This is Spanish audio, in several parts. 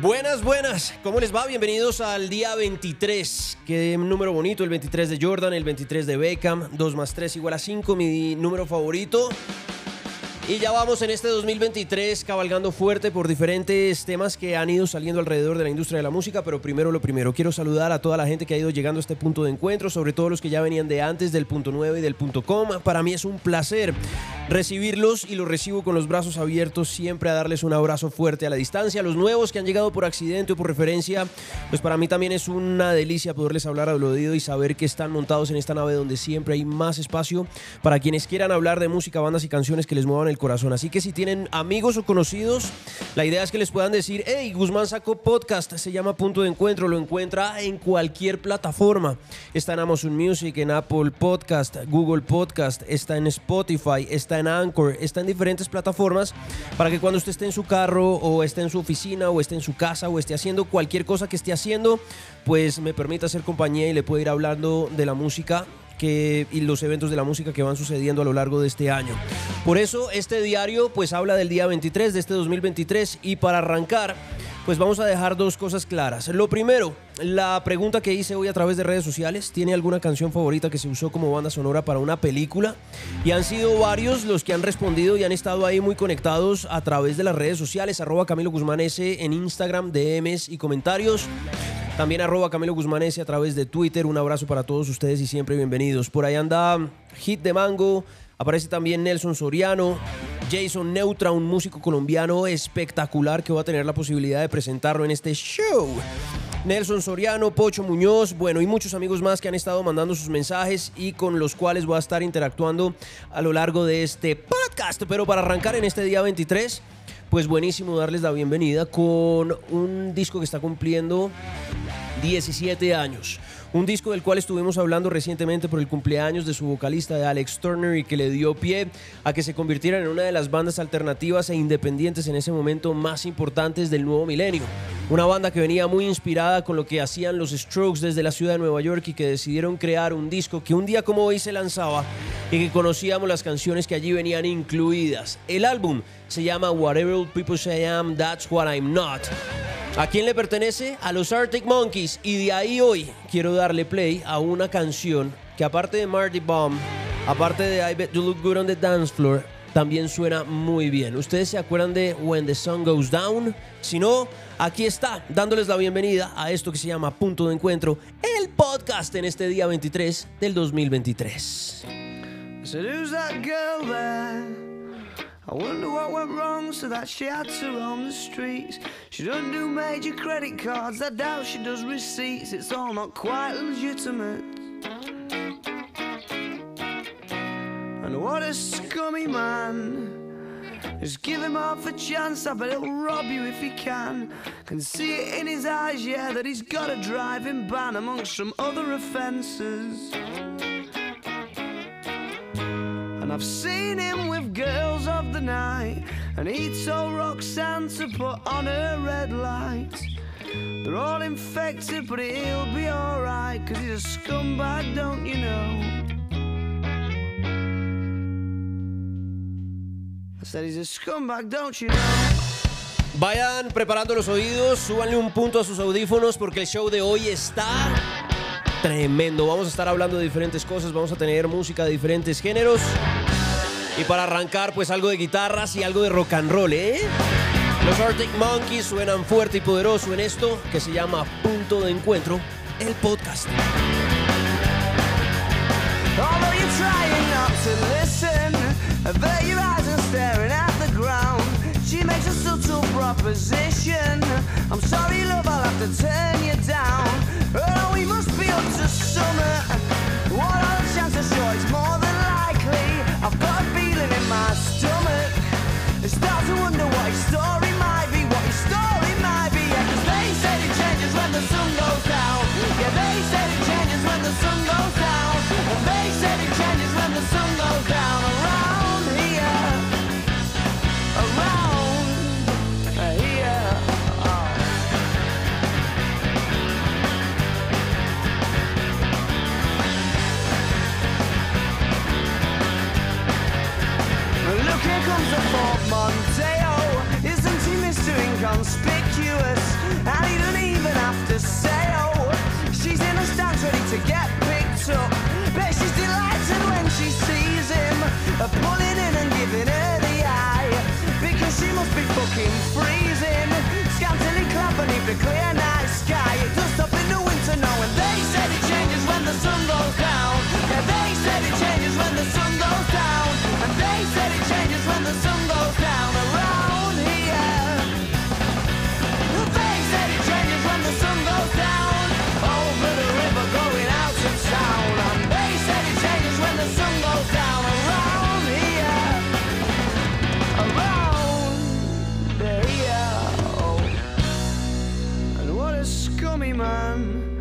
Buenas, buenas. ¿Cómo les va? Bienvenidos al día 23. Qué número bonito, el 23 de Jordan, el 23 de Beckham. 2 más 3 igual a 5, mi número favorito. Y ya vamos en este 2023 cabalgando fuerte por diferentes temas que han ido saliendo alrededor de la industria de la música, pero primero lo primero, quiero saludar a toda la gente que ha ido llegando a este punto de encuentro, sobre todo los que ya venían de antes del punto 9 y del punto com. Para mí es un placer recibirlos y los recibo con los brazos abiertos, siempre a darles un abrazo fuerte a la distancia. Los nuevos que han llegado por accidente o por referencia, pues para mí también es una delicia poderles hablar al oído y saber que están montados en esta nave donde siempre hay más espacio para quienes quieran hablar de música, bandas y canciones que les muevan el corazón. Así que si tienen amigos o conocidos, la idea es que les puedan decir, hey, Guzmán sacó podcast, se llama Punto de Encuentro, lo encuentra en cualquier plataforma. Está en Amazon Music, en Apple Podcast, Google Podcast, está en Spotify, está en Anchor, está en diferentes plataformas para que cuando usted esté en su carro o esté en su oficina o esté en su casa o esté haciendo cualquier cosa que esté haciendo, pues me permita hacer compañía y le pueda ir hablando de la música que, y los eventos de la música que van sucediendo a lo largo de este año. Por eso este diario pues habla del día 23 de este 2023 y para arrancar pues vamos a dejar dos cosas claras. Lo primero, la pregunta que hice hoy a través de redes sociales, ¿tiene alguna canción favorita que se usó como banda sonora para una película? Y han sido varios los que han respondido y han estado ahí muy conectados a través de las redes sociales, arroba Camilo Guzmán S en Instagram, DMs y comentarios. También arroba Camilo Guzmán S a través de Twitter. Un abrazo para todos ustedes y siempre bienvenidos. Por ahí anda Hit de Mango, aparece también Nelson Soriano, Jason Neutra, un músico colombiano espectacular que va a tener la posibilidad de presentarlo en este show. Nelson Soriano, Pocho Muñoz, bueno, y muchos amigos más que han estado mandando sus mensajes y con los cuales voy a estar interactuando a lo largo de este podcast. Pero para arrancar en este día 23, pues buenísimo darles la bienvenida con un disco que está cumpliendo 17 años. Un disco del cual estuvimos hablando recientemente por el cumpleaños de su vocalista de Alex Turner y que le dio pie a que se convirtiera en una de las bandas alternativas e independientes en ese momento más importantes del nuevo milenio. Una banda que venía muy inspirada con lo que hacían los Strokes desde la ciudad de Nueva York y que decidieron crear un disco que un día como hoy se lanzaba y que conocíamos las canciones que allí venían incluidas. El álbum se llama Whatever People Say I Am, That's What I'm Not. ¿A quién le pertenece? A los Arctic Monkeys. Y de ahí hoy quiero darle play a una canción que aparte de Marty Bomb, aparte de I Bet You Look Good on the Dance Floor, también suena muy bien. ¿Ustedes se acuerdan de When the Sun Goes Down? Si no, aquí está, dándoles la bienvenida a esto que se llama Punto de Encuentro, el podcast en este día 23 del 2023. I wonder what went wrong so that she had to roam the streets. She doesn't do major credit cards, I doubt she does receipts. It's all not quite legitimate. And what a scummy man. Just give him half a chance, I bet he'll rob you if he can. Can see it in his eyes, yeah, that he's got a driving ban amongst some other offences. And I've seen him with girls of the night. And he told Roxanne to put on her red light. They're all infected, but he'll be alright. Cause he's a scumbag, don't you know? I said he's a scumbag, don't you know? Vayan preparando los oídos, súbanle un punto a sus audífonos porque el show de hoy está tremendo. Vamos a estar hablando de diferentes cosas, vamos a tener música de diferentes géneros. Y para arrancar, pues algo de guitarras y algo de rock and roll, ¿eh? Los Arctic Monkeys suenan fuerte y poderoso en esto que se llama Punto de Encuentro, el podcast. Proposition. I'm sorry, love, I'll have to turn you down. Oh, we must be up to summer. What are the chances? Sure, it's more than the sun goes down. Pulling in and giving her the eye. Because she must be fucking freezing. Scantily clad beneath the clear night sky. Does stop in the winter now. And they said it changes when the sun goes down. Yeah, they said it changes when the sun goes down. And they said it changes when the sun goes down scummy man.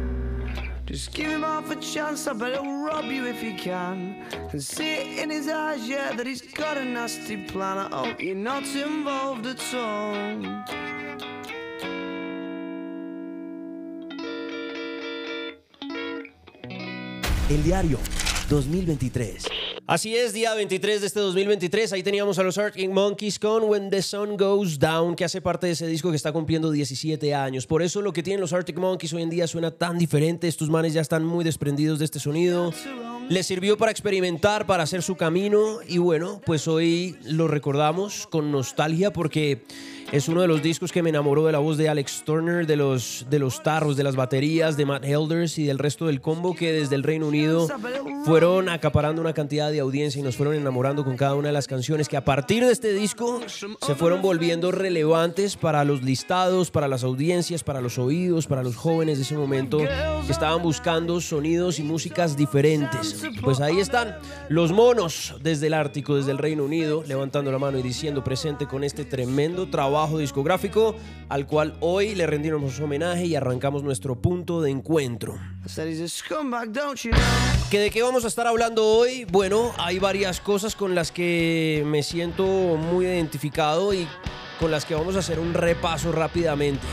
Just give him half a chance, I bet he'll rob you if he can. And see it in his eyes, yeah, that he's got a nasty plan. I hope you're not involved at all. El diario 2023. Así es, día 23 de este 2023. Ahí teníamos a los Arctic Monkeys con When the Sun Goes Down, que hace parte de ese disco que está cumpliendo 17 años. Por eso lo que tienen los Arctic Monkeys hoy en día suena tan diferente. Estos manes ya están muy desprendidos de este sonido. Les sirvió para experimentar, para hacer su camino. Y bueno, pues hoy lo recordamos con nostalgia porque es uno de los discos que me enamoró de la voz de Alex Turner, de los, de los tarros, de las baterías, de Matt Helders y del resto del combo que desde el Reino Unido fueron acaparando una cantidad de audiencia y nos fueron enamorando con cada una de las canciones que a partir de este disco se fueron volviendo relevantes para los listados, para las audiencias, para los oídos, para los jóvenes de ese momento que estaban buscando sonidos y músicas diferentes. Pues ahí están los monos desde el Ártico, desde el Reino Unido, levantando la mano y diciendo presente con este tremendo trabajo discográfico al cual hoy le rendimos homenaje y arrancamos nuestro punto de encuentro. ¿Que ¿De qué vamos a estar hablando hoy? Bueno, hay varias cosas con las que me siento muy identificado y con las que vamos a hacer un repaso rápidamente.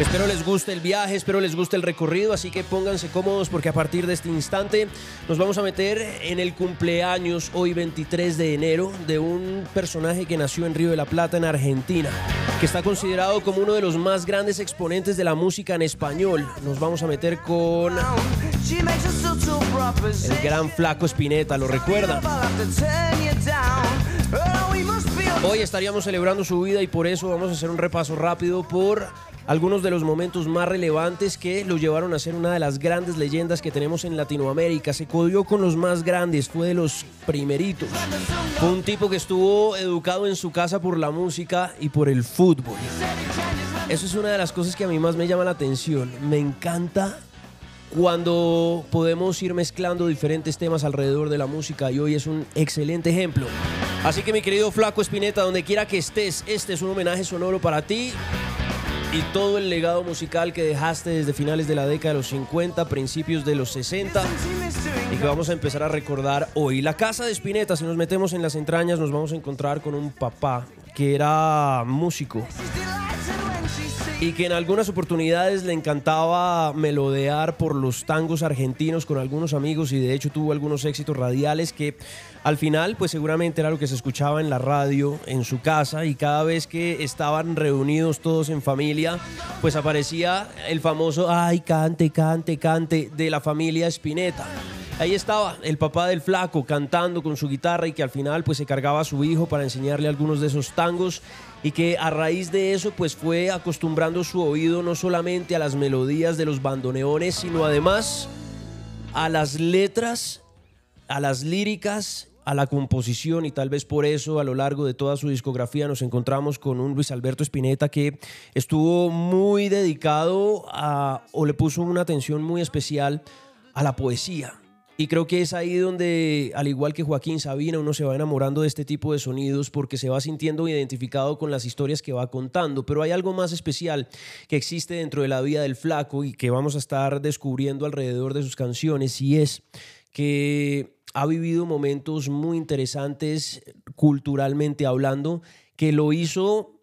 Espero les guste el viaje, espero les guste el recorrido, así que pónganse cómodos porque a partir de este instante nos vamos a meter en el cumpleaños hoy 23 de enero de un personaje que nació en Río de la Plata, en Argentina, que está considerado como uno de los más grandes exponentes de la música en español. Nos vamos a meter con el gran Flaco Spinetta, ¿lo recuerdan? Hoy estaríamos celebrando su vida y por eso vamos a hacer un repaso rápido por algunos de los momentos más relevantes que lo llevaron a ser una de las grandes leyendas que tenemos en Latinoamérica. Se codió con los más grandes, fue de los primeritos. Fue un tipo que estuvo educado en su casa por la música y por el fútbol. Eso es una de las cosas que a mí más me llama la atención. Me encanta cuando podemos ir mezclando diferentes temas alrededor de la música y hoy es un excelente ejemplo. Así que mi querido Flaco Espineta, donde quiera que estés, este es un homenaje sonoro para ti y todo el legado musical que dejaste desde finales de la década de los 50, principios de los 60 y que vamos a empezar a recordar hoy. La casa de Spinetta, si nos metemos en las entrañas, nos vamos a encontrar con un papá que era músico y que en algunas oportunidades le encantaba melodear por los tangos argentinos con algunos amigos y de hecho tuvo algunos éxitos radiales que al final pues seguramente era lo que se escuchaba en la radio en su casa y cada vez que estaban reunidos todos en familia pues aparecía el famoso ay cante cante cante de la familia Spinetta. Ahí estaba el papá del flaco cantando con su guitarra y que al final pues se cargaba a su hijo para enseñarle algunos de esos tangos y que a raíz de eso pues fue acostumbrando su oído no solamente a las melodías de los bandoneones sino además a las letras, a las líricas, a la composición y tal vez por eso a lo largo de toda su discografía nos encontramos con un Luis Alberto Spinetta que estuvo muy dedicado a o le puso una atención muy especial a la poesía. Y creo que es ahí donde, al igual que Joaquín Sabina, uno se va enamorando de este tipo de sonidos porque se va sintiendo identificado con las historias que va contando. Pero hay algo más especial que existe dentro de la vida del flaco y que vamos a estar descubriendo alrededor de sus canciones y es que ha vivido momentos muy interesantes culturalmente hablando que lo hizo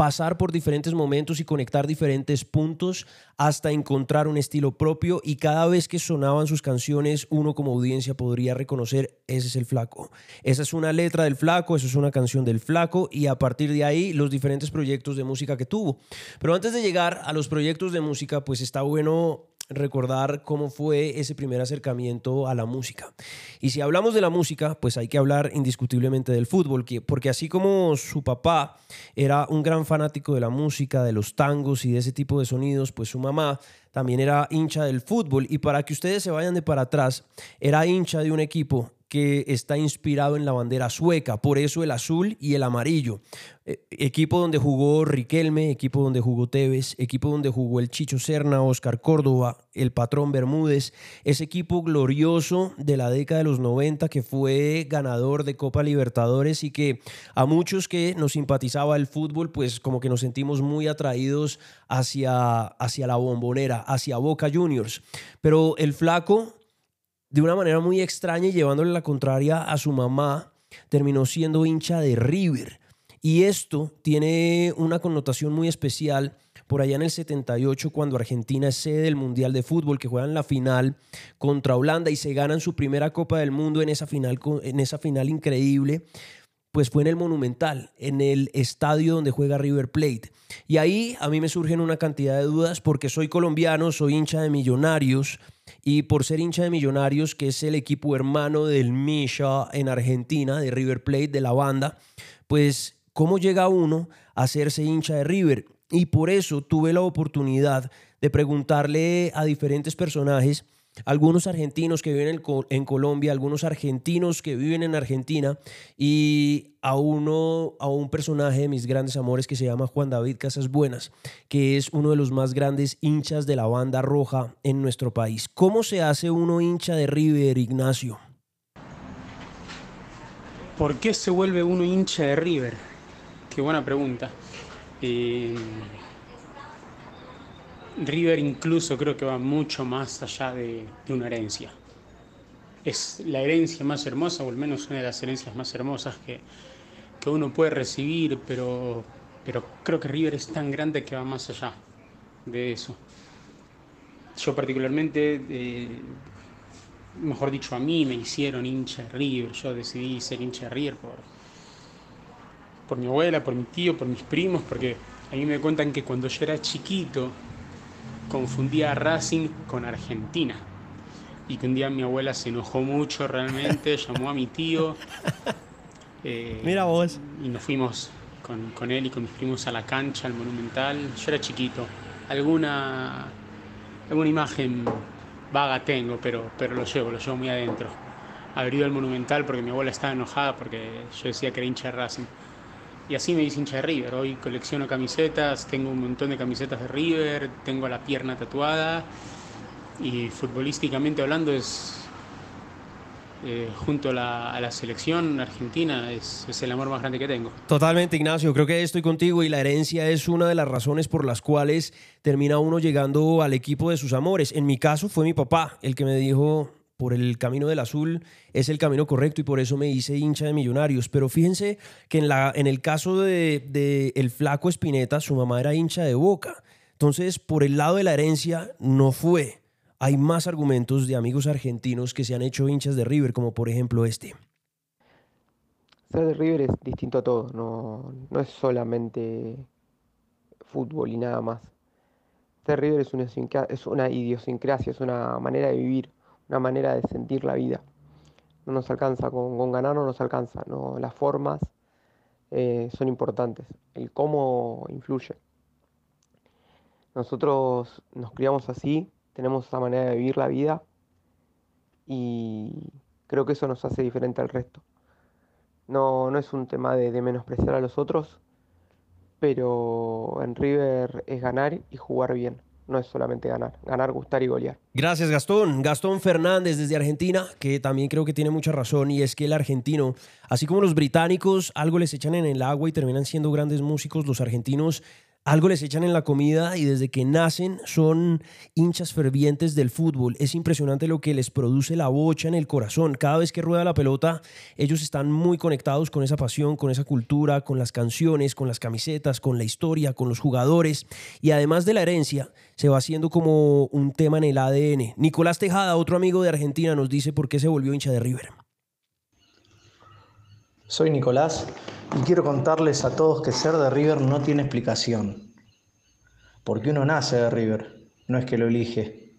pasar por diferentes momentos y conectar diferentes puntos hasta encontrar un estilo propio y cada vez que sonaban sus canciones uno como audiencia podría reconocer ese es el flaco. Esa es una letra del flaco, esa es una canción del flaco y a partir de ahí los diferentes proyectos de música que tuvo. Pero antes de llegar a los proyectos de música pues está bueno recordar cómo fue ese primer acercamiento a la música. Y si hablamos de la música, pues hay que hablar indiscutiblemente del fútbol, porque así como su papá era un gran fanático de la música, de los tangos y de ese tipo de sonidos, pues su mamá también era hincha del fútbol. Y para que ustedes se vayan de para atrás, era hincha de un equipo que está inspirado en la bandera sueca, por eso el azul y el amarillo. Eh, equipo donde jugó Riquelme, equipo donde jugó Tevez, equipo donde jugó el Chicho Serna, Oscar Córdoba, el patrón Bermúdez, ese equipo glorioso de la década de los 90 que fue ganador de Copa Libertadores y que a muchos que nos simpatizaba el fútbol, pues como que nos sentimos muy atraídos hacia, hacia la bombonera, hacia Boca Juniors. Pero el flaco de una manera muy extraña y llevándole la contraria a su mamá, terminó siendo hincha de River. Y esto tiene una connotación muy especial por allá en el 78 cuando Argentina es sede del Mundial de Fútbol, que juegan la final contra Holanda y se ganan su primera Copa del Mundo en esa final, en esa final increíble pues fue en el Monumental, en el estadio donde juega River Plate. Y ahí a mí me surgen una cantidad de dudas porque soy colombiano, soy hincha de Millonarios y por ser hincha de Millonarios, que es el equipo hermano del Misha en Argentina, de River Plate, de la banda, pues cómo llega uno a hacerse hincha de River. Y por eso tuve la oportunidad de preguntarle a diferentes personajes algunos argentinos que viven en, Colombia, algunos argentinos que viven en Argentina y a uno, a un personaje de mis grandes amores que se llama Juan David Casas Buenas, que es uno de los más grandes hinchas de la banda roja en nuestro país. ¿Cómo se hace uno hincha de River, Ignacio? ¿Por qué se vuelve uno hincha de River? Qué buena pregunta. Eh, River incluso creo que va mucho más allá de, una herencia. Es la herencia más hermosa, o al menos una de las herencias más hermosas que, uno puede recibir, pero, pero creo que River es tan grande que va más allá de eso. Yo particularmente, eh, mejor dicho, a mí me hicieron hincha de River, yo decidí ser hincha de River por, por mi abuela, por mi tío, por mis primos, porque a mí me cuentan que cuando yo era chiquito, confundía a Racing con Argentina. Y que un día mi abuela se enojó mucho realmente, llamó a mi tío. Eh, Mira vos. Y nos fuimos con, él y con mis primos a la cancha, al Monumental. Yo era chiquito. Alguna, alguna imagen vaga tengo, pero, pero lo llevo, lo llevo muy adentro. Haber ido al Monumental porque mi abuela estaba enojada porque yo decía que era hincha de Racing. Y así me hice hincha de River. Hoy colecciono camisetas, tengo un montón de camisetas de River, tengo la pierna tatuada y futbolísticamente hablando es, eh, junto a la, selección argentina es, es, el amor más grande que tengo. Totalmente, Ignacio. Creo que estoy contigo y la herencia es una de las razones por las cuales termina uno llegando al equipo de sus amores. En mi caso fue mi papá el que me dijo, por el camino del azul es el camino correcto y por eso me hice hincha de millonarios. Pero fíjense que en, la, en el caso de, el flaco Espineta, su mamá era hincha de boca. Entonces, por el lado de la herencia, no fue. Hay más argumentos de amigos argentinos que se han hecho hinchas de River, como por ejemplo este. Ser de River es distinto a todo, no, no es solamente fútbol y nada más. Ser River es una, es una idiosincrasia, es una manera de vivir una manera de sentir la vida. No nos alcanza, con, ganar no nos alcanza, ¿no? las formas eh, son importantes, el cómo influye. Nosotros nos criamos así, tenemos esa manera de vivir la vida y creo que eso nos hace diferente al resto. No, no es un tema de, de menospreciar a los otros, pero en River es ganar y jugar bien no es solamente ganar, ganar, gustar y golear. Gracias Gastón. Gastón Fernández desde Argentina, que también creo que tiene mucha razón y es que el argentino, así como los británicos, algo les echan en el agua y terminan siendo grandes músicos, los argentinos algo les echan en la comida y desde que nacen son hinchas fervientes del fútbol. Es impresionante lo que les produce la bocha en el corazón. Cada vez que rueda la pelota, ellos están muy conectados con esa pasión, con esa cultura, con las canciones, con las camisetas, con la historia, con los jugadores. Y además de la herencia, se va haciendo como un tema en el ADN. Nicolás Tejada, otro amigo de Argentina, nos dice por qué se volvió hincha de River. Soy Nicolás y quiero contarles a todos que ser de River no tiene explicación. Porque uno nace de River, no es que lo elige.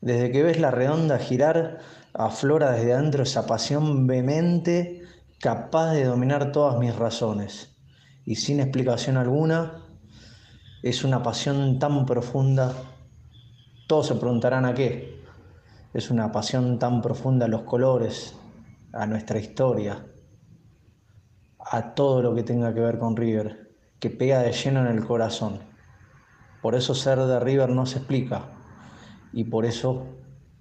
Desde que ves la redonda girar, aflora desde adentro esa pasión vehemente capaz de dominar todas mis razones. Y sin explicación alguna, es una pasión tan profunda. Todos se preguntarán a qué. Es una pasión tan profunda a los colores, a nuestra historia, a todo lo que tenga que ver con River, que pega de lleno en el corazón. Por eso ser de River no se explica y por eso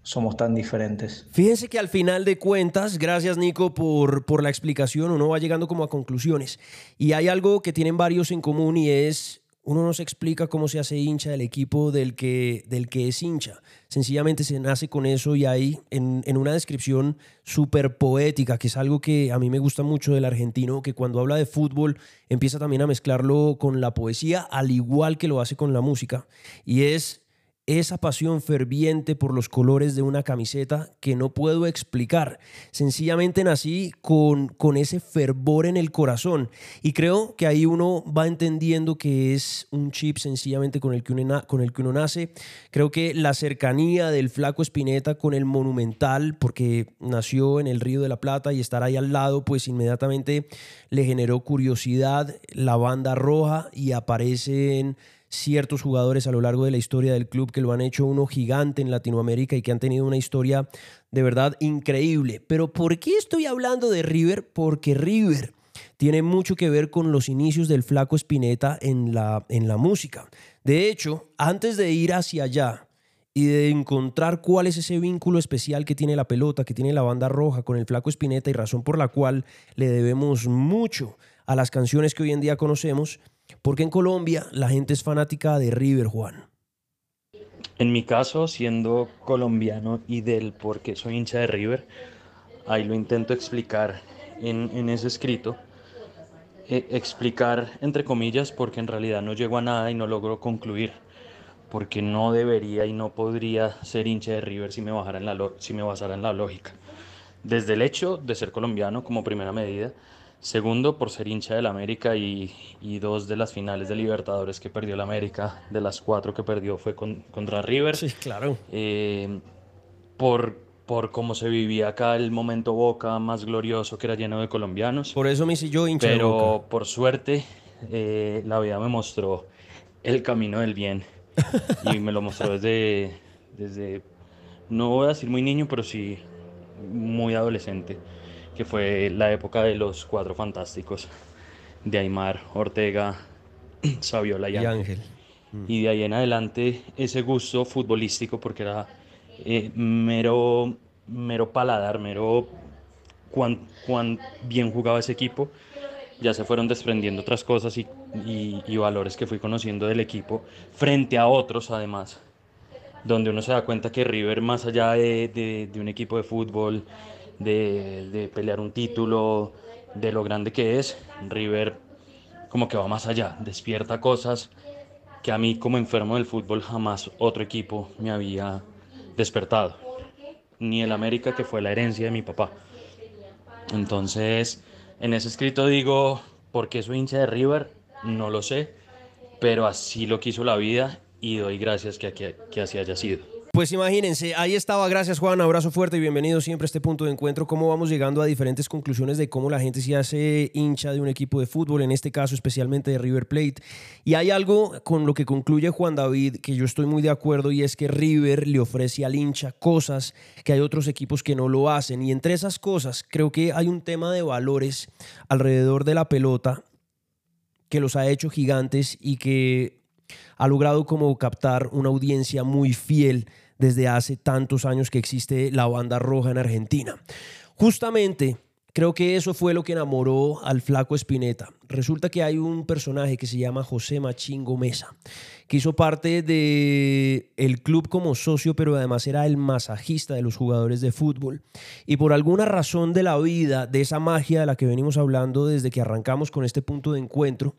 somos tan diferentes. Fíjense que al final de cuentas, gracias Nico por, por la explicación, uno va llegando como a conclusiones. Y hay algo que tienen varios en común y es uno no se explica cómo se hace hincha del equipo del que, del que es hincha. Sencillamente se nace con eso y ahí en, en una descripción súper poética, que es algo que a mí me gusta mucho del argentino, que cuando habla de fútbol empieza también a mezclarlo con la poesía, al igual que lo hace con la música. Y es esa pasión ferviente por los colores de una camiseta que no puedo explicar. Sencillamente nací con, con ese fervor en el corazón y creo que ahí uno va entendiendo que es un chip sencillamente con el que uno, con el que uno nace. Creo que la cercanía del flaco Espineta con el monumental, porque nació en el Río de la Plata y estar ahí al lado, pues inmediatamente le generó curiosidad la banda roja y aparecen ciertos jugadores a lo largo de la historia del club que lo han hecho uno gigante en Latinoamérica y que han tenido una historia de verdad increíble. Pero ¿por qué estoy hablando de River? Porque River tiene mucho que ver con los inicios del flaco Spinetta en la, en la música. De hecho, antes de ir hacia allá y de encontrar cuál es ese vínculo especial que tiene la pelota, que tiene la banda roja con el flaco Spinetta y razón por la cual le debemos mucho a las canciones que hoy en día conocemos, porque en Colombia la gente es fanática de River, Juan. En mi caso, siendo colombiano y del por qué soy hincha de River, ahí lo intento explicar en, ese escrito. Eh, explicar entre comillas porque en realidad no llego a nada y no logro concluir. Porque no debería y no podría ser hincha de River si me, bajara la si me basara en la lógica. Desde el hecho de ser colombiano como primera medida, Segundo, por ser hincha del América y, y, dos de las finales de Libertadores que perdió el América, de las cuatro que perdió fue con, contra River. Sí, claro. Eh, por, por cómo se vivía acá el momento Boca más glorioso que era lleno de colombianos. Por eso me hice yo hincha Pero de Boca. por suerte, eh, la vida me mostró el camino del bien. y me lo mostró desde, desde, no voy a decir muy niño, pero sí muy adolescente que fue la época de los cuatro fantásticos, de Aymar, Ortega, Saviola y, Y Ángel. Y de ahí en adelante ese gusto futbolístico, porque era eh, mero, mero paladar, mero cuán, cuán bien jugaba ese equipo, ya se fueron desprendiendo otras cosas y, y- y valores que fui conociendo del equipo frente a otros además, donde uno se da cuenta que River, más allá de, de- de un equipo de fútbol, de, de pelear un título, de lo grande que es, River como que va más allá, despierta cosas que a mí como enfermo del fútbol jamás otro equipo me había despertado, ni el América que fue la herencia de mi papá. Entonces, en ese escrito digo, ¿por qué soy hincha de River? No lo sé, pero así lo quiso la vida y doy gracias que, que, que así haya sido. Pues imagínense, ahí estaba. Gracias, Juan. Abrazo fuerte y bienvenido siempre a este punto de encuentro. Cómo vamos llegando a diferentes conclusiones de cómo la gente se hace hincha de un equipo de fútbol, en este caso especialmente de River Plate. Y hay algo con lo que concluye Juan David que yo estoy muy de acuerdo y es que River le ofrece al hincha cosas que hay otros equipos que no lo hacen. Y entre esas cosas, creo que hay un tema de valores alrededor de la pelota que los ha hecho gigantes y que ha logrado como captar una audiencia muy fiel desde hace tantos años que existe la banda roja en Argentina. Justamente creo que eso fue lo que enamoró al flaco Espineta. Resulta que hay un personaje que se llama José Machingo Mesa, que hizo parte del el club como socio, pero además era el masajista de los jugadores de fútbol. Y por alguna razón de la vida, de esa magia de la que venimos hablando desde que arrancamos con este punto de encuentro,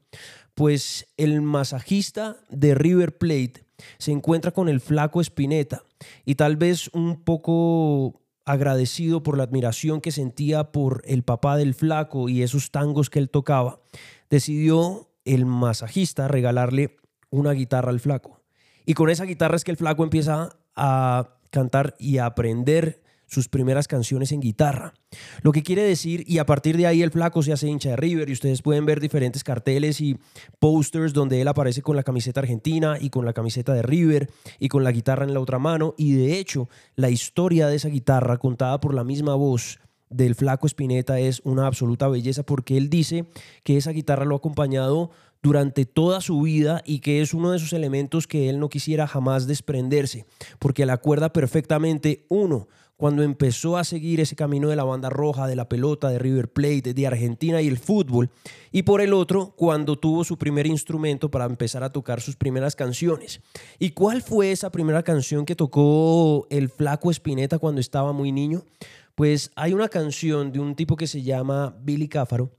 pues el masajista de River Plate se encuentra con el flaco Espineta y tal vez un poco agradecido por la admiración que sentía por el papá del flaco y esos tangos que él tocaba, decidió el masajista regalarle una guitarra al flaco. Y con esa guitarra es que el flaco empieza a cantar y a aprender sus primeras canciones en guitarra. Lo que quiere decir, y a partir de ahí el flaco se hace hincha de River y ustedes pueden ver diferentes carteles y posters donde él aparece con la camiseta argentina y con la camiseta de River y con la guitarra en la otra mano. Y de hecho, la historia de esa guitarra contada por la misma voz del flaco Spinetta es una absoluta belleza porque él dice que esa guitarra lo ha acompañado durante toda su vida y que es uno de esos elementos que él no quisiera jamás desprenderse, porque la acuerda perfectamente, uno, cuando empezó a seguir ese camino de la banda roja, de la pelota, de River Plate, de Argentina y el fútbol, y por el otro, cuando tuvo su primer instrumento para empezar a tocar sus primeras canciones. ¿Y cuál fue esa primera canción que tocó el flaco Spinetta cuando estaba muy niño? Pues hay una canción de un tipo que se llama Billy Cáfaro,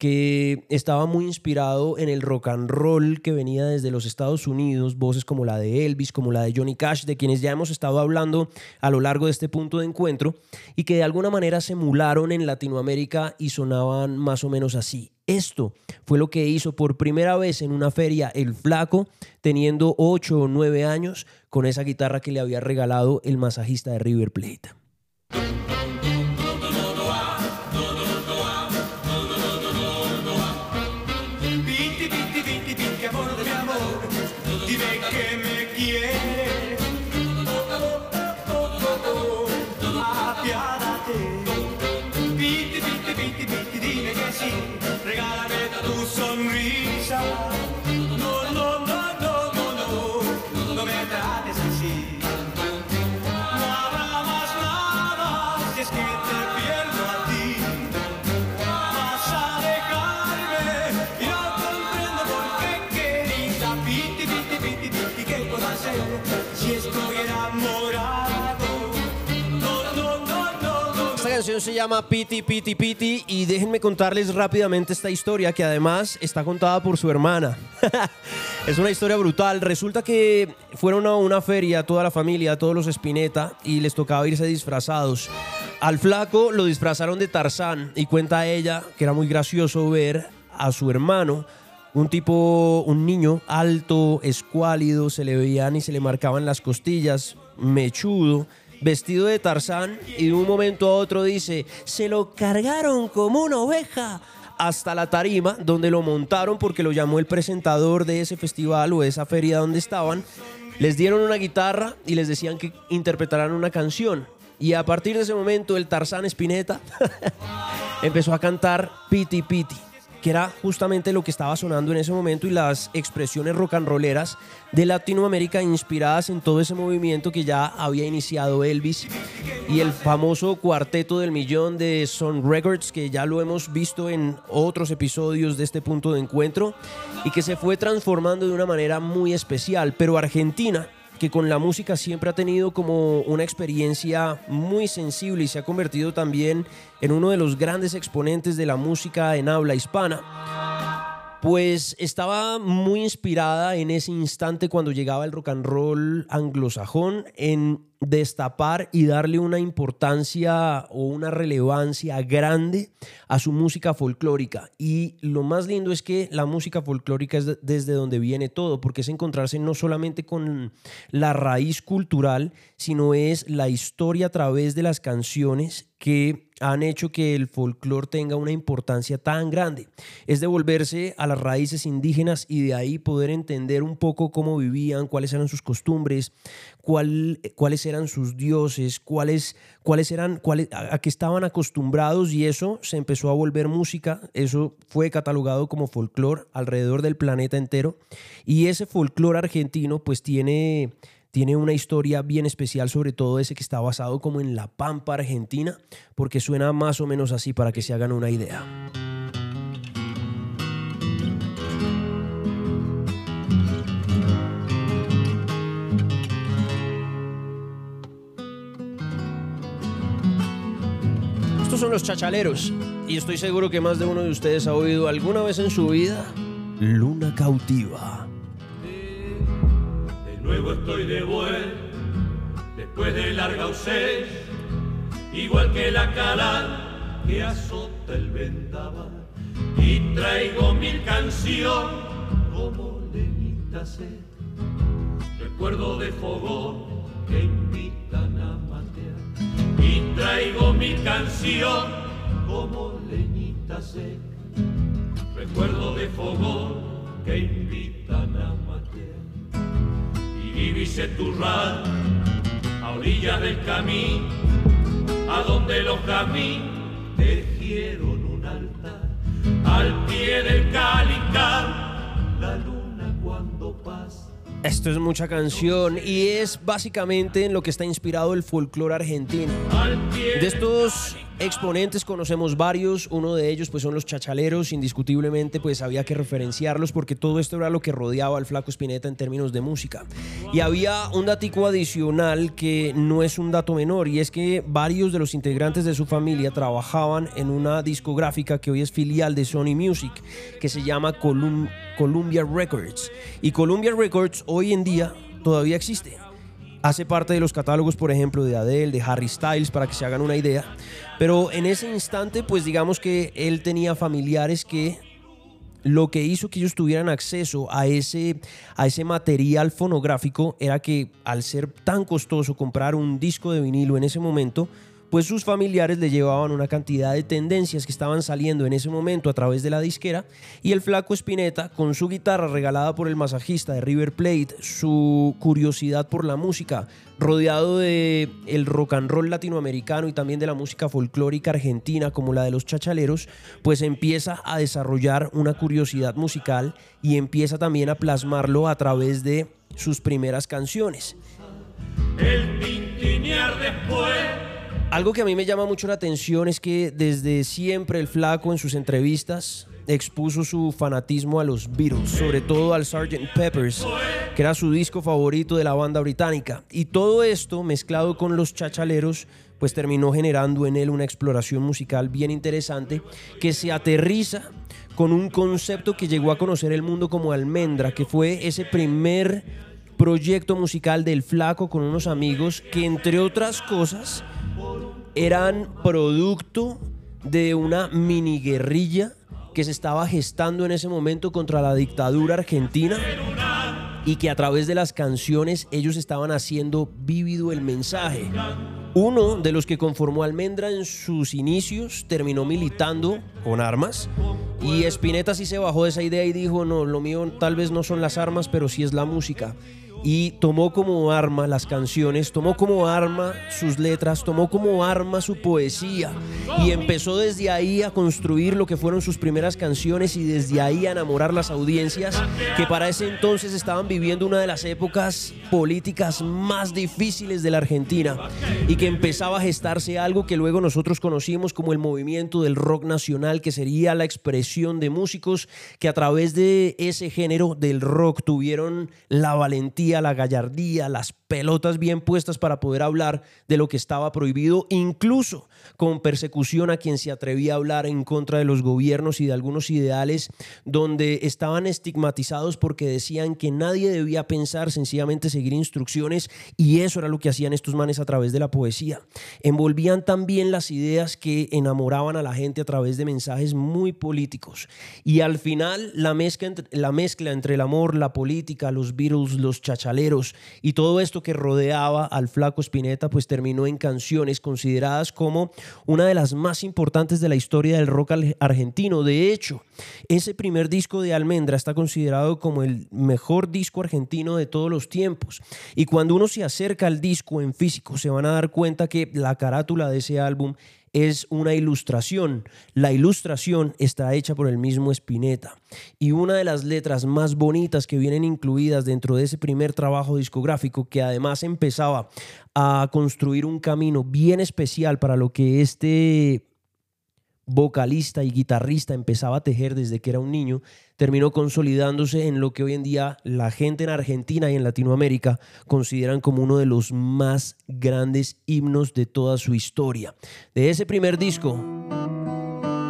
que estaba muy inspirado en el rock and roll que venía desde los Estados Unidos, voces como la de Elvis, como la de Johnny Cash, de quienes ya hemos estado hablando a lo largo de este punto de encuentro, y que de alguna manera se emularon en Latinoamérica y sonaban más o menos así. Esto fue lo que hizo por primera vez en una feria el flaco, teniendo 8 o 9 años, con esa guitarra que le había regalado el masajista de River Plate. Se llama Piti Piti Piti y déjenme contarles rápidamente esta historia que además está contada por su hermana. es una historia brutal. Resulta que fueron a una feria toda la familia, todos los Spinetta y les tocaba irse disfrazados. Al flaco lo disfrazaron de Tarzán y cuenta ella que era muy gracioso ver a su hermano un tipo, un niño alto, escuálido, se le veían y se le marcaban las costillas, mechudo, vestido de Tarzán y de un momento a otro dice, se lo cargaron como una oveja hasta la tarima donde lo montaron porque lo llamó el presentador de ese festival o de esa feria donde estaban. Les dieron una guitarra y les decían que interpretaran una canción. Y a partir de ese momento el Tarzán Spinetta empezó a cantar Piti Piti, que era justamente lo que estaba sonando en ese momento y las expresiones rock and rolleras de Latinoamérica inspiradas en todo ese movimiento que ya había iniciado Elvis y el famoso cuarteto del millón de Sun Records que ya lo hemos visto en otros episodios de este punto de encuentro y que se fue transformando de una manera muy especial, pero Argentina que con la música siempre ha tenido como una experiencia muy sensible y se ha convertido también en uno de los grandes exponentes de la música en habla hispana. Pues estaba muy inspirada en ese instante cuando llegaba el rock and roll anglosajón en destapar y darle una importancia o una relevancia grande a su música folclórica. Y lo más lindo es que la música folclórica es de- desde donde viene todo, porque es encontrarse no solamente con la raíz cultural, sino es la historia a través de las canciones que han hecho que el folclore tenga una importancia tan grande. Es devolverse a las raíces indígenas y de ahí poder entender un poco cómo vivían, cuáles eran sus costumbres, cuál- cuáles eran sus dioses, cuáles, cuáles eran, cuáles, a, a qué estaban acostumbrados y eso se empezó a volver música, eso fue catalogado como folclore alrededor del planeta entero y ese folclore argentino pues tiene tiene una historia bien especial, sobre todo ese que está basado como en la Pampa Argentina, porque suena más o menos así para que se hagan una idea. Estos son los chachaleros y estoy seguro que más de uno de ustedes ha oído alguna vez en su vida Luna cautiva. Nuevo estoy de vuelta, después de larga ausencia, igual que la cala que azota el vendaval. Y traigo mil canciones como leñita sed, recuerdo de fogón que invitan a matear. Y traigo mil canciones como leñita sed, recuerdo de fogón que invitan a matear y vivise tu ral a orillas del camino, a donde los caminos tejieron un altar, al pie del calicar, la luna cuando pasa. Esto es mucha canción y es básicamente en lo que está inspirado el folclore argentino. De estos exponentes conocemos varios, uno de ellos pues son los chachaleros, indiscutiblemente pues había que referenciarlos porque todo esto era lo que rodeaba al flaco Spinetta en términos de música. Y había un datico adicional que no es un dato menor y es que varios de los integrantes de su familia trabajaban en una discográfica que hoy es filial de Sony Music que se llama Colum Columbia Records. Y Columbia Records hoy en día todavía existe. Hace parte de los catálogos, por ejemplo, de Adele, de Harry Styles, para que se hagan una idea. Pero en ese instante, pues digamos que él tenía familiares que lo que hizo que ellos tuvieran acceso a ese, a ese material fonográfico era que al ser tan costoso comprar un disco de vinilo en ese momento, pues sus familiares le llevaban una cantidad de tendencias que estaban saliendo en ese momento a través de la disquera y el flaco Spinetta con su guitarra regalada por el masajista de River Plate, su curiosidad por la música, rodeado de el rock and roll latinoamericano y también de la música folclórica argentina como la de los chachaleros, pues empieza a desarrollar una curiosidad musical y empieza también a plasmarlo a través de sus primeras canciones. El tintinear después. Algo que a mí me llama mucho la atención es que desde siempre el flaco en sus entrevistas expuso su fanatismo a los Beatles, sobre todo al Sgt. Peppers, que era su disco favorito de la banda británica. Y todo esto mezclado con los chachaleros, pues terminó generando en él una exploración musical bien interesante que se aterriza con un concepto que llegó a conocer el mundo como Almendra, que fue ese primer proyecto musical del flaco con unos amigos que entre otras cosas eran producto de una mini guerrilla que se estaba gestando en ese momento contra la dictadura argentina y que a través de las canciones ellos estaban haciendo vívido el mensaje. Uno de los que conformó Almendra en sus inicios terminó militando con armas y Spinetta sí se bajó de esa idea y dijo, no, lo mío tal vez no son las armas, pero sí es la música y tomó como arma las canciones, tomó como arma sus letras, tomó como arma su poesía y empezó desde ahí a construir lo que fueron sus primeras canciones y desde ahí a enamorar las audiencias que para ese entonces estaban viviendo una de las épocas políticas más difíciles de la Argentina y que empezaba a gestarse algo que luego nosotros conocimos como el movimiento del rock nacional que sería la expresión de músicos que a través de ese género del rock tuvieron la valentía la gallardía, las pelotas bien puestas para poder hablar de lo que estaba prohibido, incluso con persecución a quien se atrevía a hablar en contra de los gobiernos y de algunos ideales donde estaban estigmatizados porque decían que nadie debía pensar, sencillamente seguir instrucciones y eso era lo que hacían estos manes a través de la poesía. Envolvían también las ideas que enamoraban a la gente a través de mensajes muy políticos y al final la mezcla entre, el amor, la política, los Beatles, los chachaleros y todo esto que rodeaba al flaco Spinetta pues terminó en canciones consideradas como una de las más importantes de la historia del rock argentino. De hecho, ese primer disco de Almendra está considerado como el mejor disco argentino de todos los tiempos. Y cuando uno se acerca al disco en físico se van a dar cuenta que la carátula de ese álbum es una ilustración. La ilustración está hecha por el mismo Spinetta. Y una de las letras más bonitas que vienen incluidas dentro de ese primer trabajo discográfico, que además empezaba a construir un camino bien especial para lo que este vocalista y guitarrista empezaba a tejer desde que era un niño, terminó consolidándose en lo que hoy en día la gente en Argentina y en Latinoamérica consideran como uno de los más grandes himnos de toda su historia. De ese primer disco,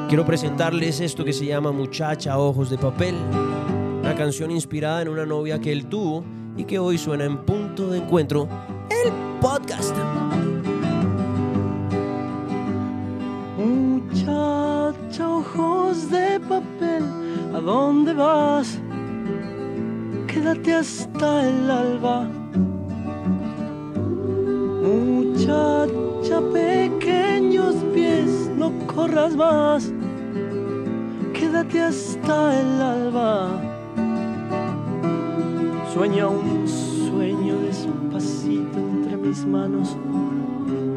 quiero presentarles esto que se llama Muchacha Ojos de Papel, una canción inspirada en una novia que él tuvo y que hoy suena en punto de encuentro, el podcast. Muchacha, ojos de papel, ¿a dónde vas? Quédate hasta el alba. Muchacha, pequeños pies, no corras más. Quédate hasta el alba. Sueña un sueño despacito entre mis manos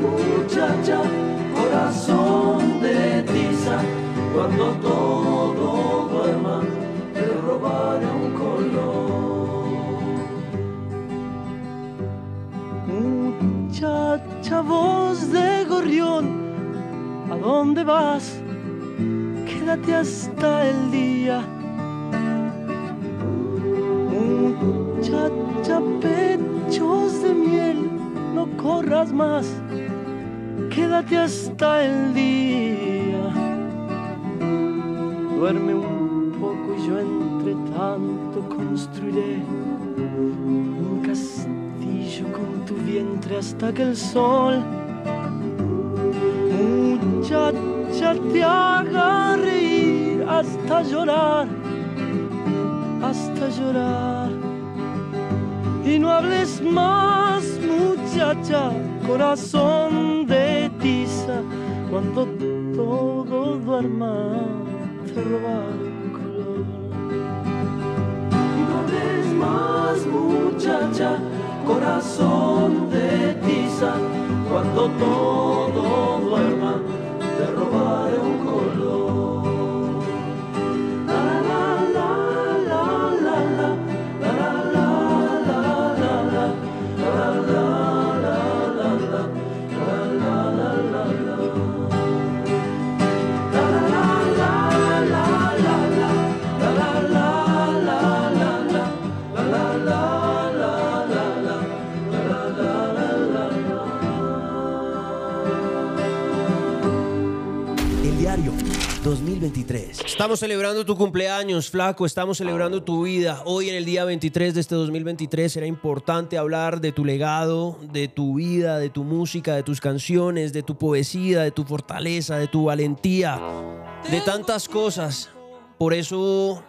Muchacha, corazón de tiza, cuando todo duerma, te robaré un color. Muchacha, voz de gorrión, ¿a dónde vas? Quédate hasta el día. Muchacha, pechos corras más, quédate hasta el día. Duerme un poco y yo entre tanto construiré un castillo con tu vientre hasta que el sol, muchacha, te haga reír hasta llorar, hasta llorar. Y no hables más, muchacha, corazón de tiza, cuando todo duerma, te robaré un color. No hables más, muchacha, corazón de tiza, cuando todo duerma, te robaré un color. 2023. Estamos celebrando tu cumpleaños, flaco, estamos celebrando tu vida. Hoy en el día 23 de este 2023 era importante hablar de tu legado, de tu vida, de tu música, de tus canciones, de tu poesía, de tu fortaleza, de tu valentía, de tantas cosas. Por eso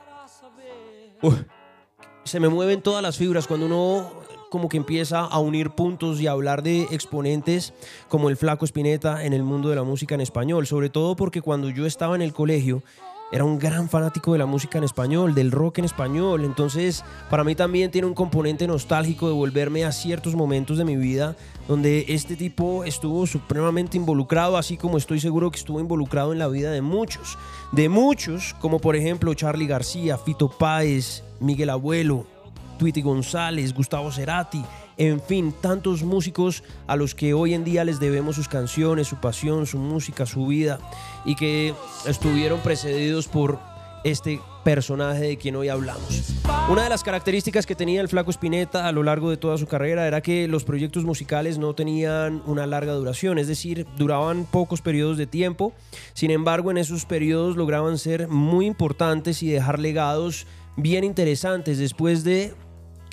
se me mueven todas las fibras cuando uno como que empieza a unir puntos y a hablar de exponentes como el Flaco Spinetta en el mundo de la música en español, sobre todo porque cuando yo estaba en el colegio era un gran fanático de la música en español, del rock en español, entonces para mí también tiene un componente nostálgico de volverme a ciertos momentos de mi vida donde este tipo estuvo supremamente involucrado, así como estoy seguro que estuvo involucrado en la vida de muchos, de muchos, como por ejemplo Charlie García, Fito Páez, Miguel Abuelo, Tweety González, Gustavo Cerati, en fin, tantos músicos a los que hoy en día les debemos sus canciones, su pasión, su música, su vida y que estuvieron precedidos por este personaje de quien hoy hablamos. Una de las características que tenía el Flaco Spinetta a lo largo de toda su carrera era que los proyectos musicales no tenían una larga duración, es decir, duraban pocos periodos de tiempo. Sin embargo, en esos periodos lograban ser muy importantes y dejar legados bien interesantes después de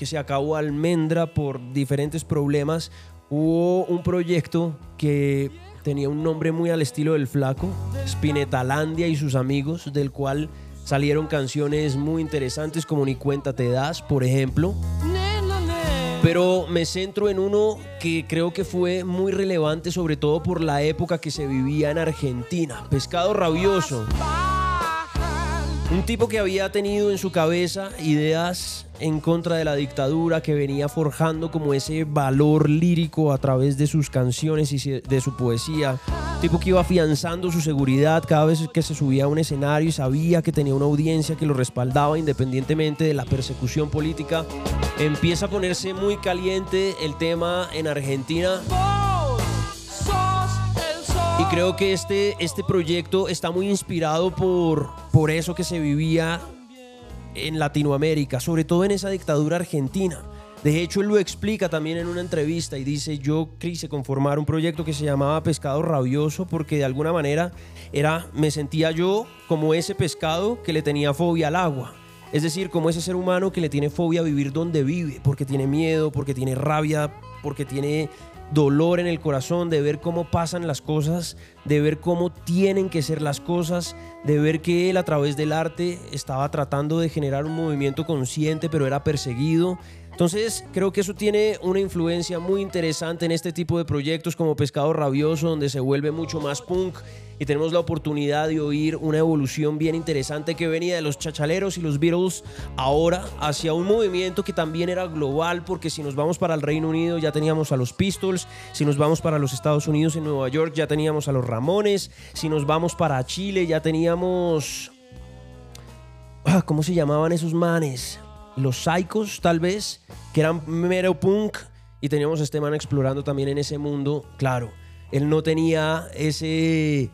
que se acabó Almendra por diferentes problemas, hubo un proyecto que tenía un nombre muy al estilo del flaco, Spinetalandia y sus amigos, del cual salieron canciones muy interesantes como Ni cuenta te das, por ejemplo. Pero me centro en uno que creo que fue muy relevante, sobre todo por la época que se vivía en Argentina, Pescado Rabioso. Un tipo que había tenido en su cabeza ideas en contra de la dictadura, que venía forjando como ese valor lírico a través de sus canciones y de su poesía. Un tipo que iba afianzando su seguridad cada vez que se subía a un escenario y sabía que tenía una audiencia que lo respaldaba independientemente de la persecución política. Empieza a ponerse muy caliente el tema en Argentina. Y creo que este, este proyecto está muy inspirado por, por eso que se vivía en Latinoamérica, sobre todo en esa dictadura argentina. De hecho, él lo explica también en una entrevista y dice, yo quise conformar un proyecto que se llamaba Pescado Rabioso porque de alguna manera era, me sentía yo como ese pescado que le tenía fobia al agua. Es decir, como ese ser humano que le tiene fobia a vivir donde vive, porque tiene miedo, porque tiene rabia, porque tiene dolor en el corazón de ver cómo pasan las cosas, de ver cómo tienen que ser las cosas, de ver que él a través del arte estaba tratando de generar un movimiento consciente, pero era perseguido. Entonces creo que eso tiene una influencia muy interesante en este tipo de proyectos como Pescado Rabioso, donde se vuelve mucho más punk y tenemos la oportunidad de oír una evolución bien interesante que venía de los chachaleros y los Beatles ahora hacia un movimiento que también era global, porque si nos vamos para el Reino Unido ya teníamos a los Pistols, si nos vamos para los Estados Unidos en Nueva York ya teníamos a los Ramones, si nos vamos para Chile ya teníamos... Ah, ¿Cómo se llamaban esos manes? Los Psychos, tal vez, que eran mero punk, y teníamos a este man explorando también en ese mundo. Claro, él no tenía ese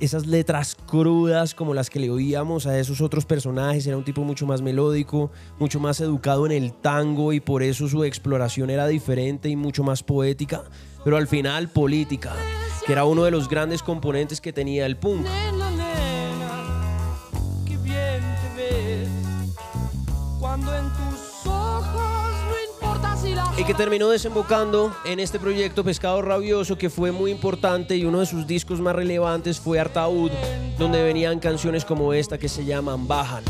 esas letras crudas como las que le oíamos a esos otros personajes. Era un tipo mucho más melódico, mucho más educado en el tango y por eso su exploración era diferente y mucho más poética. Pero al final política, que era uno de los grandes componentes que tenía el punk. Cuando en tus Y que terminó desembocando en este proyecto Pescado Rabioso que fue muy importante y uno de sus discos más relevantes fue Artaud, donde venían canciones como esta que se llaman Bajan.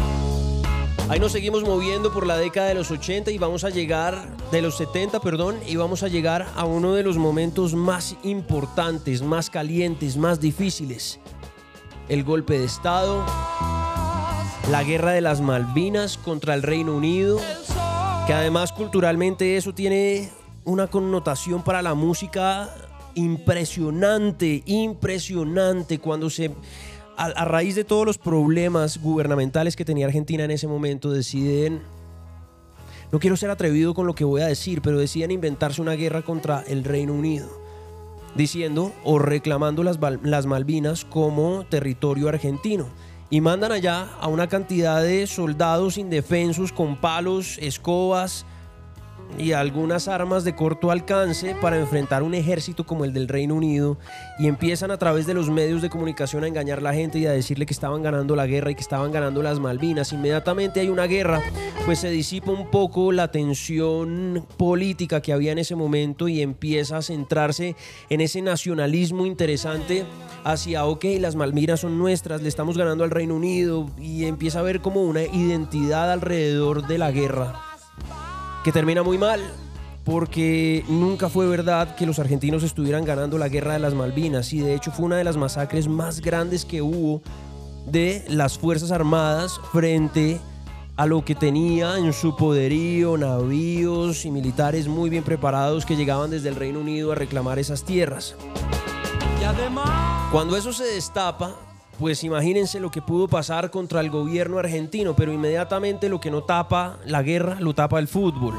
Ahí nos seguimos moviendo por la década de los 80 y vamos a llegar, de los 70, perdón, y vamos a llegar a uno de los momentos más importantes, más calientes, más difíciles. El golpe de Estado, la guerra de las Malvinas contra el Reino Unido, que además culturalmente eso tiene una connotación para la música impresionante, impresionante cuando se a, raíz de todos los problemas gubernamentales que tenía Argentina en ese momento deciden no quiero ser atrevido con lo que voy a decir, pero deciden inventarse una guerra contra el Reino Unido, diciendo o reclamando las, las Malvinas como territorio argentino. Y mandan allá a una cantidad de soldados indefensos con palos, escobas y algunas armas de corto alcance para enfrentar un ejército como el del Reino Unido y empiezan a través de los medios de comunicación a engañar a la gente y a decirle que estaban ganando la guerra y que estaban ganando las Malvinas. Inmediatamente hay una guerra, pues se disipa un poco la tensión política que había en ese momento y empieza a centrarse en ese nacionalismo interesante hacia, ok, las Malvinas son nuestras, le estamos ganando al Reino Unido y empieza a haber como una identidad alrededor de la guerra que termina muy mal, porque nunca fue verdad que los argentinos estuvieran ganando la guerra de las Malvinas y de hecho fue una de las masacres más grandes que hubo de las Fuerzas Armadas frente a lo que tenía en su poderío navíos y militares muy bien preparados que llegaban desde el Reino Unido a reclamar esas tierras. y además Cuando eso se destapa, pues imagínense lo que pudo pasar contra el gobierno argentino, pero inmediatamente lo que no tapa la guerra lo tapa el fútbol.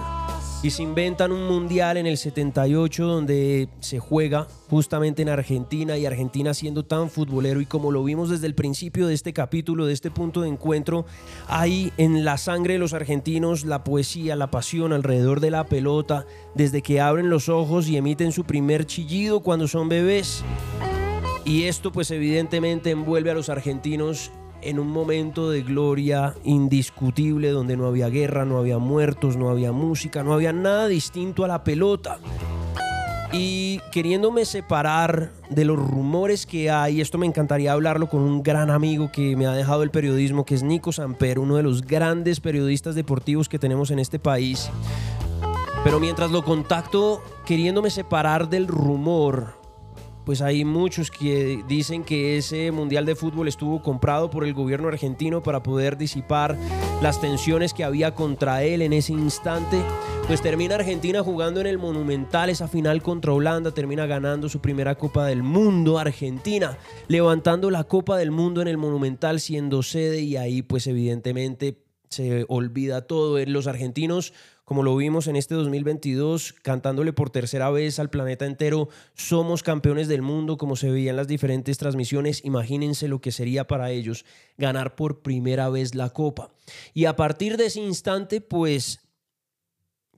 Y se inventan un mundial en el 78 donde se juega justamente en Argentina y Argentina siendo tan futbolero y como lo vimos desde el principio de este capítulo, de este punto de encuentro, hay en la sangre de los argentinos la poesía, la pasión alrededor de la pelota, desde que abren los ojos y emiten su primer chillido cuando son bebés. Y esto pues evidentemente envuelve a los argentinos en un momento de gloria indiscutible donde no había guerra, no había muertos, no había música, no había nada distinto a la pelota. Y queriéndome separar de los rumores que hay, esto me encantaría hablarlo con un gran amigo que me ha dejado el periodismo, que es Nico Samper, uno de los grandes periodistas deportivos que tenemos en este país. Pero mientras lo contacto, queriéndome separar del rumor, pues hay muchos que dicen que ese Mundial de Fútbol estuvo comprado por el gobierno argentino para poder disipar las tensiones que había contra él en ese instante. Pues termina Argentina jugando en el Monumental esa final contra Holanda, termina ganando su primera Copa del Mundo, Argentina, levantando la Copa del Mundo en el Monumental siendo sede y ahí pues evidentemente se olvida todo. Los argentinos como lo vimos en este 2022, cantándole por tercera vez al planeta entero, somos campeones del mundo, como se veía en las diferentes transmisiones, imagínense lo que sería para ellos ganar por primera vez la copa. Y a partir de ese instante, pues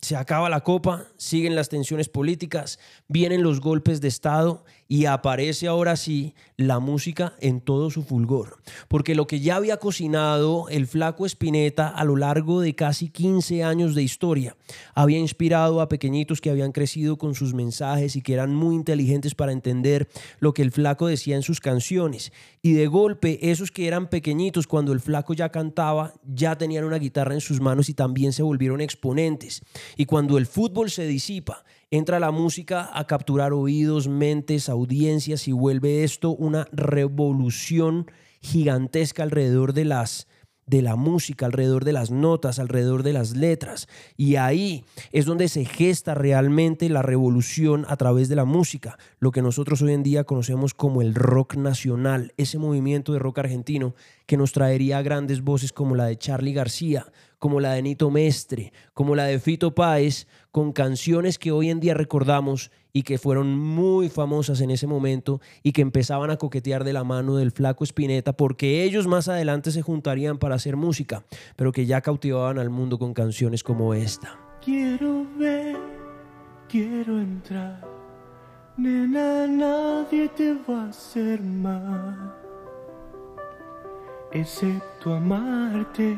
se acaba la copa, siguen las tensiones políticas, vienen los golpes de Estado y aparece ahora sí la música en todo su fulgor. Porque lo que ya había cocinado el flaco Espineta a lo largo de casi 15 años de historia había inspirado a pequeñitos que habían crecido con sus mensajes y que eran muy inteligentes para entender lo que el flaco decía en sus canciones. Y de golpe, esos que eran pequeñitos cuando el flaco ya cantaba, ya tenían una guitarra en sus manos y también se volvieron exponentes. Y cuando el fútbol se disipa, entra la música a capturar oídos, mentes, audiencias y vuelve esto una revolución gigantesca alrededor de las de la música, alrededor de las notas, alrededor de las letras. Y ahí es donde se gesta realmente la revolución a través de la música, lo que nosotros hoy en día conocemos como el rock nacional, ese movimiento de rock argentino que nos traería grandes voces como la de Charlie García, como la de Nito Mestre, como la de Fito Páez, con canciones que hoy en día recordamos y que fueron muy famosas en ese momento y que empezaban a coquetear de la mano del flaco Spinetta porque ellos más adelante se juntarían para hacer música, pero que ya cautivaban al mundo con canciones como esta. Quiero ver, quiero entrar, nena, nadie te va a hacer mal, excepto amarte.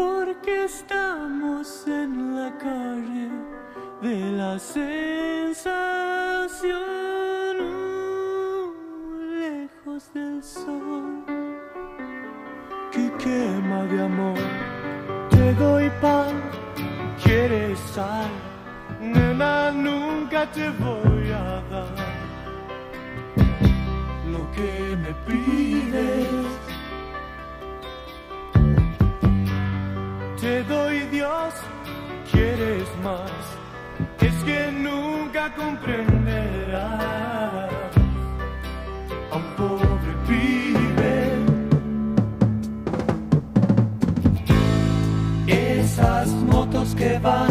Porque estamos en la calle de la sensación, lejos del sol que quema de amor. Te doy pan, quieres sal, nena, nunca te voy a dar lo que me pides. Te doy Dios, quieres más, es que nunca comprenderás a un pobre pibe. Esas motos que van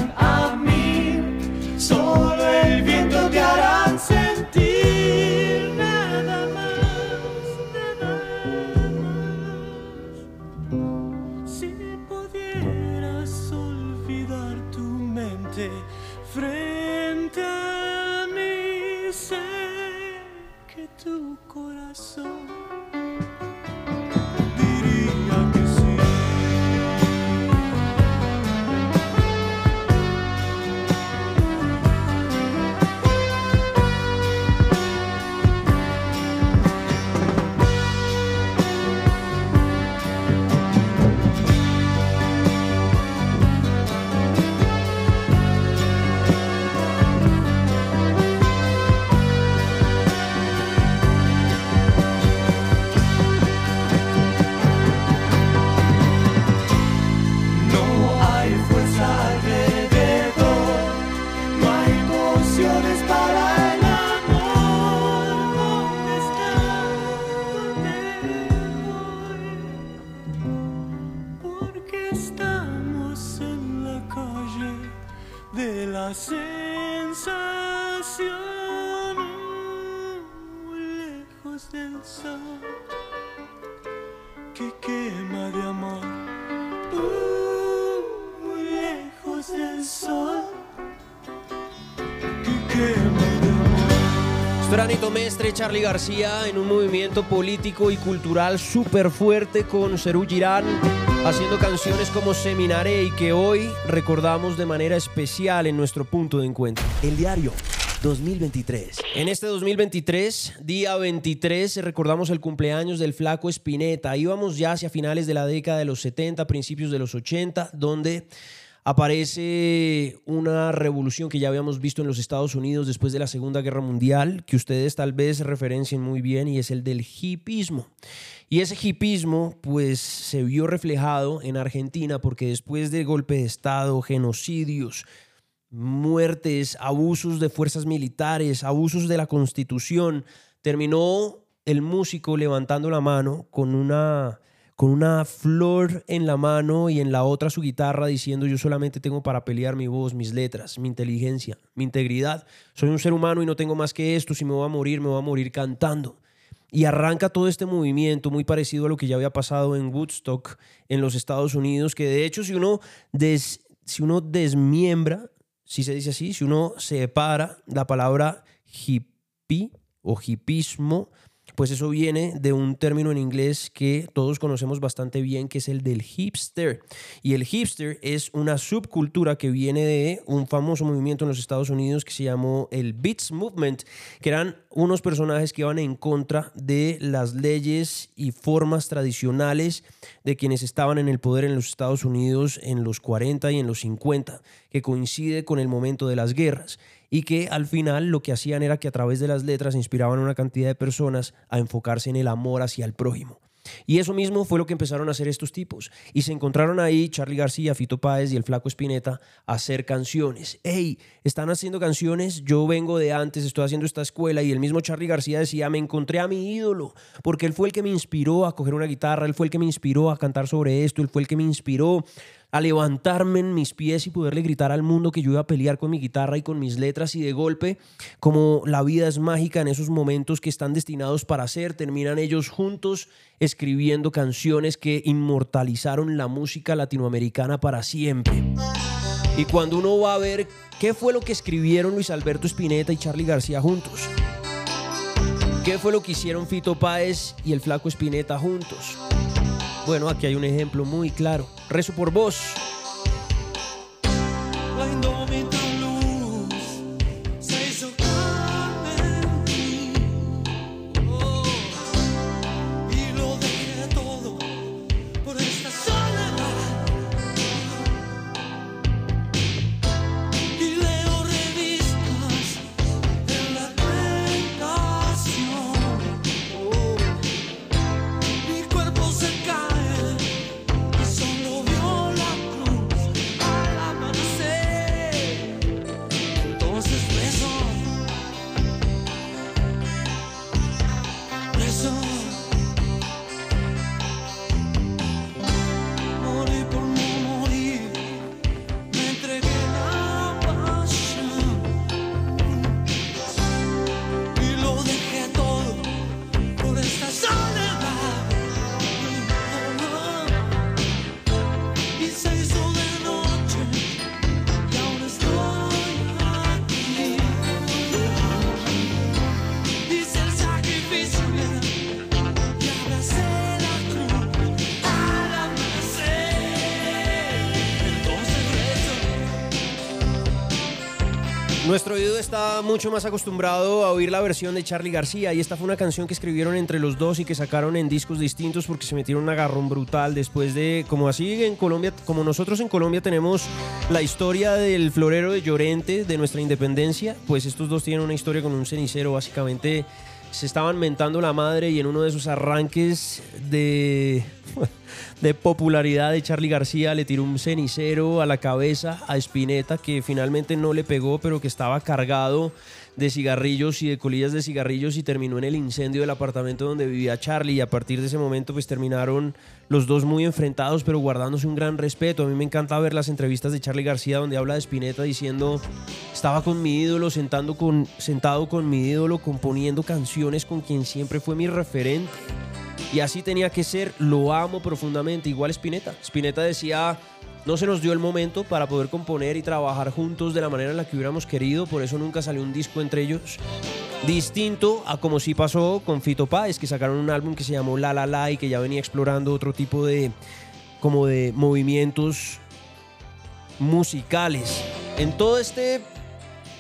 Mestre, Charlie García en un movimiento político y cultural súper fuerte con Cerú Girán, haciendo canciones como Seminare y que hoy recordamos de manera especial en nuestro punto de encuentro. El diario 2023. En este 2023, día 23, recordamos el cumpleaños del flaco Spinetta. Íbamos ya hacia finales de la década de los 70, principios de los 80, donde aparece una revolución que ya habíamos visto en los Estados Unidos después de la Segunda Guerra Mundial, que ustedes tal vez referencien muy bien, y es el del hipismo. Y ese hipismo, pues, se vio reflejado en Argentina porque después del golpe de Estado, genocidios, muertes, abusos de fuerzas militares, abusos de la constitución, terminó el músico levantando la mano con una, con una flor en la mano y en la otra su guitarra diciendo yo solamente tengo para pelear mi voz, mis letras, mi inteligencia, mi integridad. Soy un ser humano y no tengo más que esto. Si me voy a morir, me voy a morir cantando. Y arranca todo este movimiento muy parecido a lo que ya había pasado en Woodstock en los Estados Unidos, que de hecho si uno, des, si uno desmiembra si se dice así, si uno separa la palabra hippie o hipismo, pues eso viene de un término en inglés que todos conocemos bastante bien, que es el del hipster. Y el hipster es una subcultura que viene de un famoso movimiento en los Estados Unidos que se llamó el Beats Movement, que eran unos personajes que iban en contra de las leyes y formas tradicionales de quienes estaban en el poder en los Estados Unidos en los 40 y en los 50, que coincide con el momento de las guerras y que al final lo que hacían era que a través de las letras inspiraban a una cantidad de personas a enfocarse en el amor hacia el prójimo. Y eso mismo fue lo que empezaron a hacer estos tipos. Y se encontraron ahí Charlie García, Fito Páez y el Flaco Espineta a hacer canciones. ¡Ey! Están haciendo canciones, yo vengo de antes, estoy haciendo esta escuela. Y el mismo Charlie García decía, me encontré a mi ídolo, porque él fue el que me inspiró a coger una guitarra, él fue el que me inspiró a cantar sobre esto, él fue el que me inspiró a levantarme en mis pies y poderle gritar al mundo que yo iba a pelear con mi guitarra y con mis letras y de golpe, como la vida es mágica en esos momentos que están destinados para ser, terminan ellos juntos escribiendo canciones que inmortalizaron la música latinoamericana para siempre. Y cuando uno va a ver qué fue lo que escribieron Luis Alberto Spinetta y Charlie García juntos, qué fue lo que hicieron Fito Páez y el Flaco Spinetta juntos, bueno, aquí hay un ejemplo muy claro. Rezo por vos. Mucho más acostumbrado a oír la versión de Charlie García. Y esta fue una canción que escribieron entre los dos y que sacaron en discos distintos porque se metieron un agarrón brutal después de, como así en Colombia, como nosotros en Colombia tenemos la historia del florero de Llorente de nuestra independencia, pues estos dos tienen una historia con un cenicero, básicamente se estaban mentando la madre y en uno de esos arranques de, de popularidad de Charlie García le tiró un cenicero a la cabeza a Spinetta que finalmente no le pegó pero que estaba cargado de cigarrillos y de colillas de cigarrillos y terminó en el incendio del apartamento donde vivía Charlie y a partir de ese momento pues terminaron los dos muy enfrentados pero guardándose un gran respeto. A mí me encanta ver las entrevistas de Charlie García donde habla de Spinetta diciendo estaba con mi ídolo, sentando con, sentado con mi ídolo, componiendo canciones con quien siempre fue mi referente. Y así tenía que ser, lo amo profundamente, igual Spinetta. Spinetta decía no se nos dio el momento para poder componer y trabajar juntos de la manera en la que hubiéramos querido, por eso nunca salió un disco entre ellos. Distinto a como sí pasó con Fito Páez, que sacaron un álbum que se llamó La La La y que ya venía explorando otro tipo de como de movimientos musicales. En todo este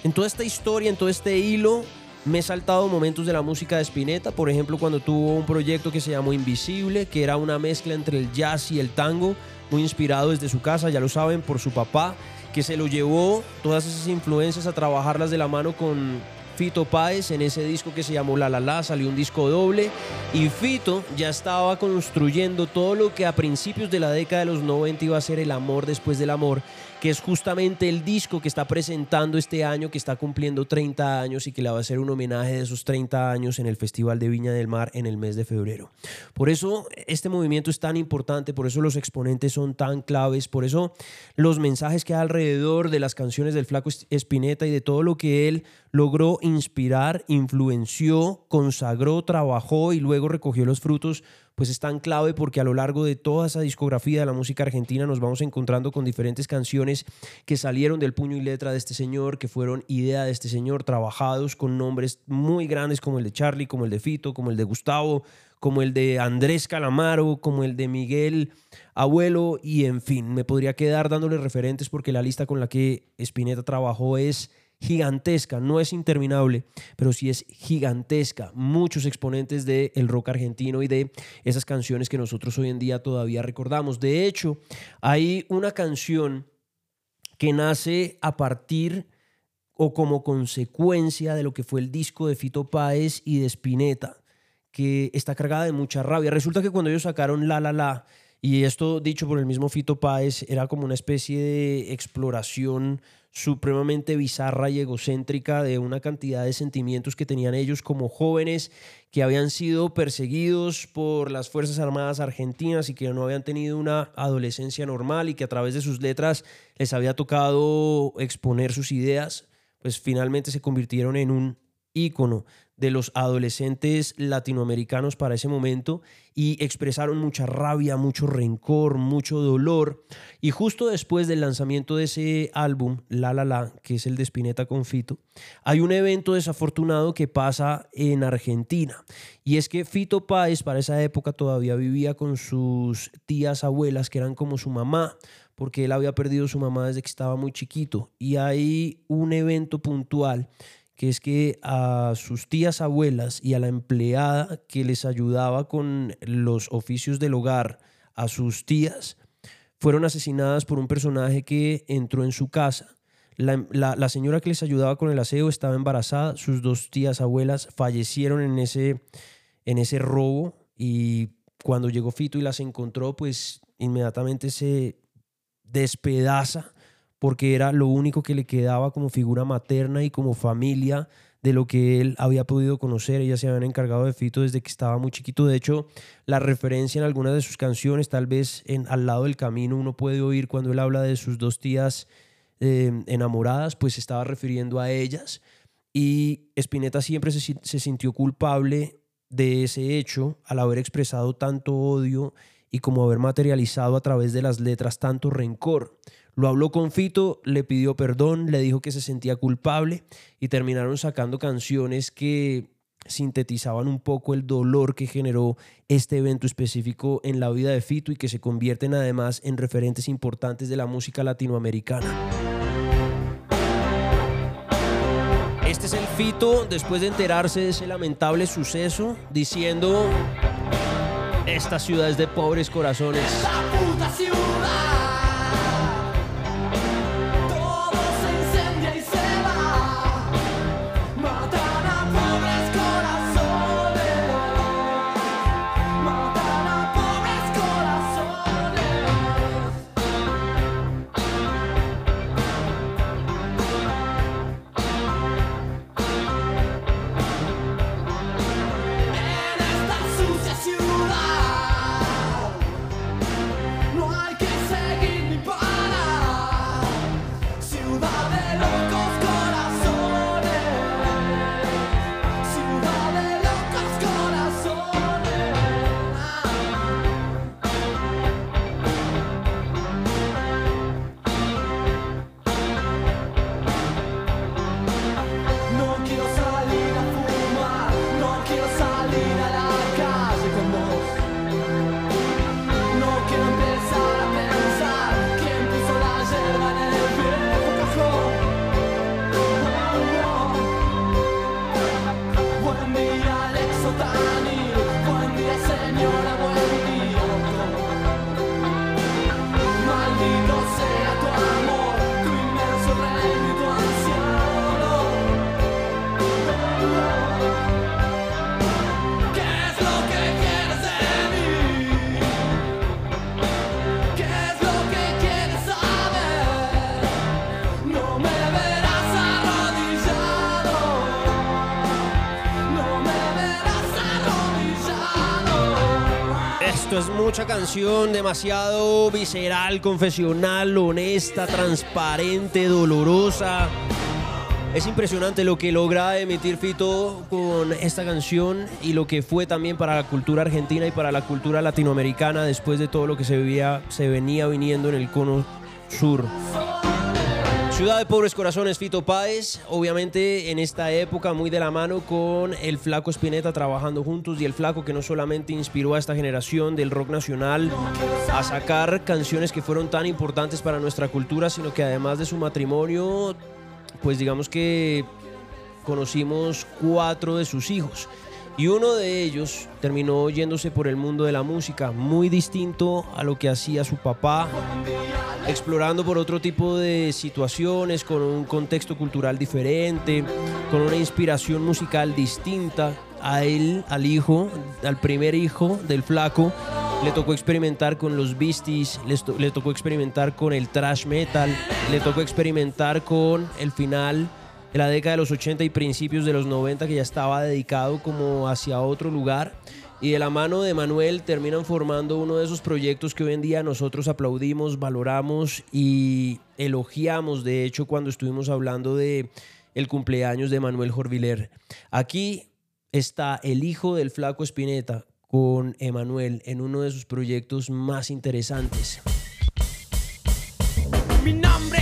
en toda esta historia, en todo este hilo, me he saltado momentos de la música de Spinetta, por ejemplo, cuando tuvo un proyecto que se llamó Invisible, que era una mezcla entre el jazz y el tango muy inspirado desde su casa, ya lo saben, por su papá, que se lo llevó todas esas influencias a trabajarlas de la mano con Fito Páez en ese disco que se llamó La La La, salió un disco doble y Fito ya estaba construyendo todo lo que a principios de la década de los 90 iba a ser el amor después del amor que es justamente el disco que está presentando este año, que está cumpliendo 30 años y que le va a hacer un homenaje de esos 30 años en el Festival de Viña del Mar en el mes de febrero. Por eso este movimiento es tan importante, por eso los exponentes son tan claves, por eso los mensajes que hay alrededor de las canciones del Flaco Espineta y de todo lo que él logró inspirar, influenció, consagró, trabajó y luego recogió los frutos pues es tan clave porque a lo largo de toda esa discografía de la música argentina nos vamos encontrando con diferentes canciones que salieron del puño y letra de este señor, que fueron idea de este señor, trabajados con nombres muy grandes como el de Charlie, como el de Fito, como el de Gustavo, como el de Andrés Calamaro, como el de Miguel Abuelo y en fin, me podría quedar dándole referentes porque la lista con la que Spinetta trabajó es gigantesca, no es interminable, pero sí es gigantesca. Muchos exponentes del rock argentino y de esas canciones que nosotros hoy en día todavía recordamos. De hecho, hay una canción que nace a partir o como consecuencia de lo que fue el disco de Fito Páez y de Spinetta, que está cargada de mucha rabia. Resulta que cuando ellos sacaron La La La, y esto dicho por el mismo Fito Páez, era como una especie de exploración supremamente bizarra y egocéntrica de una cantidad de sentimientos que tenían ellos como jóvenes que habían sido perseguidos por las Fuerzas Armadas Argentinas y que no habían tenido una adolescencia normal y que a través de sus letras les había tocado exponer sus ideas, pues finalmente se convirtieron en un ícono de los adolescentes latinoamericanos para ese momento y expresaron mucha rabia, mucho rencor, mucho dolor. Y justo después del lanzamiento de ese álbum, La La La, que es el de Spinetta con Fito, hay un evento desafortunado que pasa en Argentina. Y es que Fito Páez para esa época todavía vivía con sus tías abuelas, que eran como su mamá, porque él había perdido su mamá desde que estaba muy chiquito. Y hay un evento puntual que es que a sus tías abuelas y a la empleada que les ayudaba con los oficios del hogar, a sus tías, fueron asesinadas por un personaje que entró en su casa. La, señora que les ayudaba con el aseo estaba embarazada, sus dos tías abuelas fallecieron en ese, en ese robo y cuando llegó Fito y las encontró, pues inmediatamente se despedaza porque era lo único que le quedaba como figura materna y como familia de lo que él había podido conocer. Ellas se habían encargado de Fito desde que estaba muy chiquito. De hecho, la referencia en algunas de sus canciones, tal vez en Al lado del camino, uno puede oír cuando él habla de sus dos tías eh, enamoradas, pues estaba refiriendo a ellas. Y Spinetta siempre se sintió culpable de ese hecho al haber expresado tanto odio y como haber materializado a través de las letras tanto rencor. Lo habló con Fito, le pidió perdón, le dijo que se sentía culpable y terminaron sacando canciones que sintetizaban un poco el dolor que generó este evento específico en la vida de Fito y que se convierten además en referentes importantes de la música latinoamericana. Este es el Fito después de enterarse de ese lamentable suceso, diciendo, esta ciudad es de pobres corazones. ventanil. Esto es mucha canción, demasiado visceral, confesional, honesta, transparente, dolorosa. Es impresionante lo que logra emitir Fito con esta canción y lo que fue también para la cultura argentina y para la cultura latinoamericana después de todo lo que se, vivía, se venía viniendo en el cono sur. Ciudad de Pobres Corazones, Fito Páez, obviamente en esta época muy de la mano con el Flaco Spinetta trabajando juntos y el Flaco que no solamente inspiró a esta generación del rock nacional a sacar canciones que fueron tan importantes para nuestra cultura, sino que además de su matrimonio, pues digamos que conocimos cuatro de sus hijos. Y uno de ellos terminó yéndose por el mundo de la música, muy distinto a lo que hacía su papá, explorando por otro tipo de situaciones, con un contexto cultural diferente, con una inspiración musical distinta. A él, al hijo, al primer hijo del flaco, le tocó experimentar con los Beasties, le tocó experimentar con el thrash metal, le tocó experimentar con el final de la década de los 80 y principios de los 90 que ya estaba dedicado como hacia otro lugar. Y de la mano de Manuel terminan formando uno de esos proyectos que hoy en día nosotros aplaudimos, valoramos y elogiamos, de hecho, cuando estuvimos hablando de el cumpleaños de Manuel Jorviler. Aquí está el hijo del flaco Espineta con Emanuel en uno de sus proyectos más interesantes. Mi nombre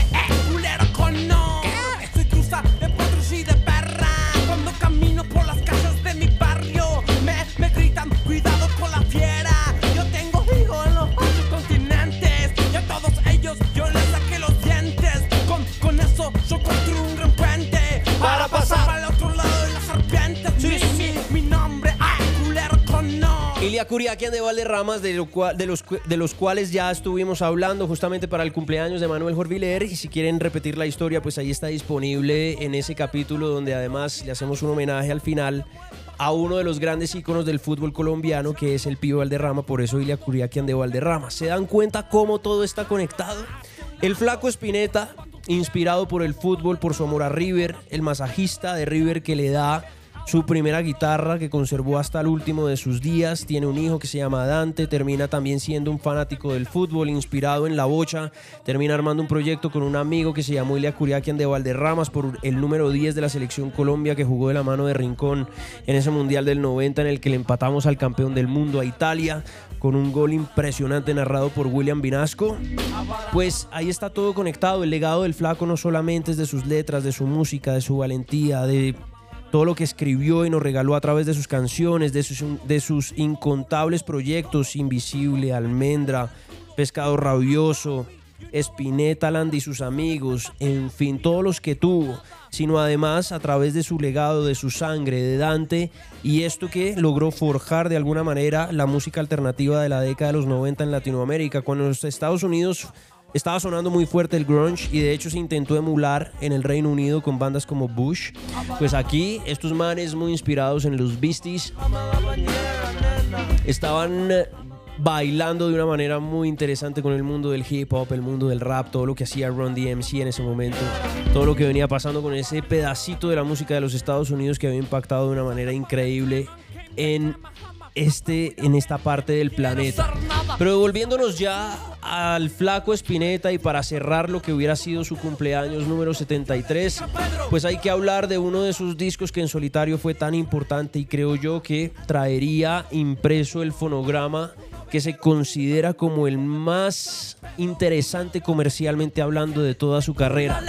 Cono. Ilia Curiaquian de Valderramas, de, de los, cuales ya estuvimos hablando justamente para el cumpleaños de Manuel Jorviler. Y si quieren repetir la historia, pues ahí está disponible en ese capítulo donde además le hacemos un homenaje al final a uno de los grandes íconos del fútbol colombiano, que es el Pío Valderrama, por eso Ilia Curiaquian de Valderrama. ¿Se dan cuenta cómo todo está conectado? El flaco Spinetta, inspirado por el fútbol, por su amor a River, el masajista de River que le da su primera guitarra que conservó hasta el último de sus días. Tiene un hijo que se llama Dante, termina también siendo un fanático del fútbol, inspirado en la bocha. Termina armando un proyecto con un amigo que se llamó Ilia Curiaquian de Valderramas por el número 10 de la selección Colombia que jugó de la mano de Rincón en ese Mundial del 90 en el que le empatamos al campeón del mundo a Italia con un gol impresionante narrado por William Vinasco. Pues ahí está todo conectado. El legado del flaco no solamente es de sus letras, de su música, de su valentía, de todo lo que escribió y nos regaló a través de sus canciones, de sus, de sus incontables proyectos, Invisible, Almendra, Pescado Rabioso, Spinetta Land y sus amigos, en fin, todos los que tuvo, sino además a través de su legado, de su sangre, de Dante, y esto que logró forjar de alguna manera la música alternativa de la década de los 90 en Latinoamérica, cuando los Estados Unidos estaba sonando muy fuerte el grunge y de hecho se intentó emular en el Reino Unido con bandas como Bush. Pues aquí estos manes muy inspirados en los Beasties estaban eh, bailando de una manera muy interesante con el mundo del hip hop, el mundo del rap, todo lo que hacía Run DMC en ese momento, todo lo que venía pasando con ese pedacito de la música de los Estados Unidos que había impactado de una manera increíble en este en esta parte del planeta. Pero devolviéndonos ya al flaco Spinetta y para cerrar lo que hubiera sido su cumpleaños número 73, pues hay que hablar de uno de sus discos que en solitario fue tan importante y creo yo que traería impreso el fonograma que se considera como el más interesante comercialmente hablando de toda su carrera.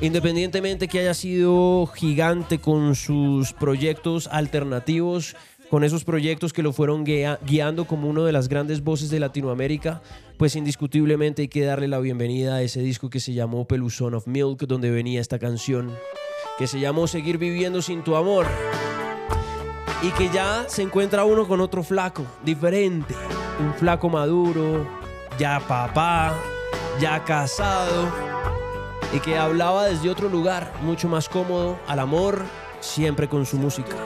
Independientemente que haya sido gigante con sus proyectos alternativos, con esos proyectos que lo fueron guia- guiando como una de las grandes voces de Latinoamérica, pues indiscutiblemente hay que darle la bienvenida a ese disco que se llamó Peluzón of Milk, donde venía esta canción que se llamó Seguir viviendo sin tu amor. y que ya se encuentra uno con otro flaco, diferente. Un flaco maduro, ya papá, ya casado y que hablaba desde otro lugar, mucho más cómodo, al amor, siempre con su música.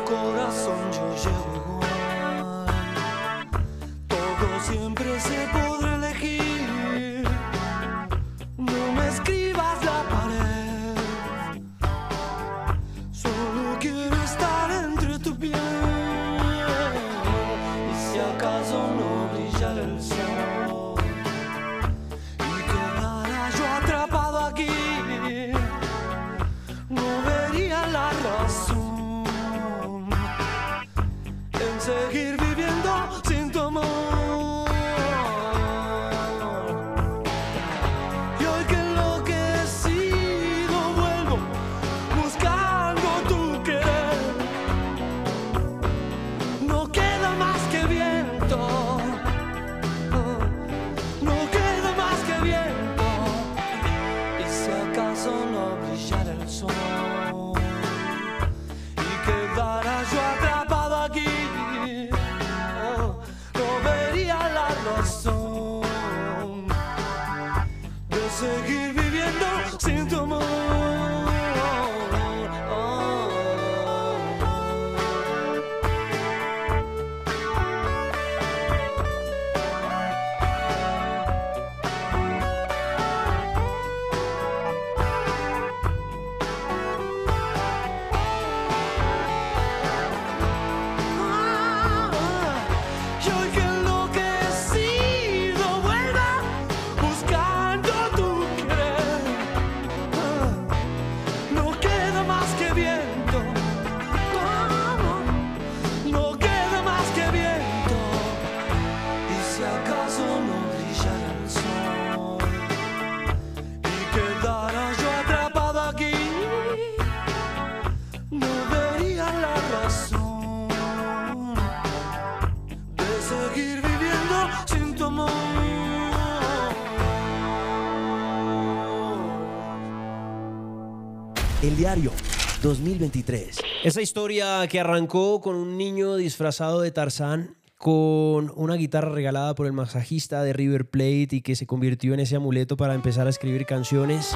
2023. Esa historia que arrancó con un niño disfrazado de Tarzán con una guitarra regalada por el masajista de River Plate y que se convirtió en ese amuleto para empezar a escribir canciones.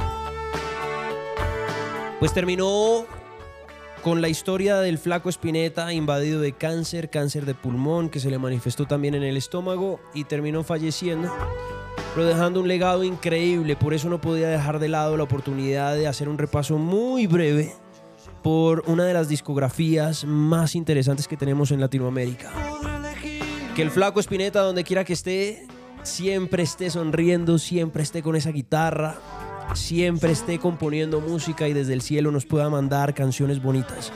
Pues terminó con la historia del flaco Spinetta invadido de cáncer, cáncer de pulmón que se le manifestó también en el estómago y terminó falleciendo, pero dejando un legado increíble. Por eso no podía dejar de lado la oportunidad de hacer un repaso muy breve por una de las discografías más interesantes que tenemos en Latinoamérica. Que el flaco Spinetta, donde quiera que esté, siempre esté sonriendo, siempre esté con esa guitarra, siempre esté componiendo música y desde el cielo nos pueda mandar canciones bonitas.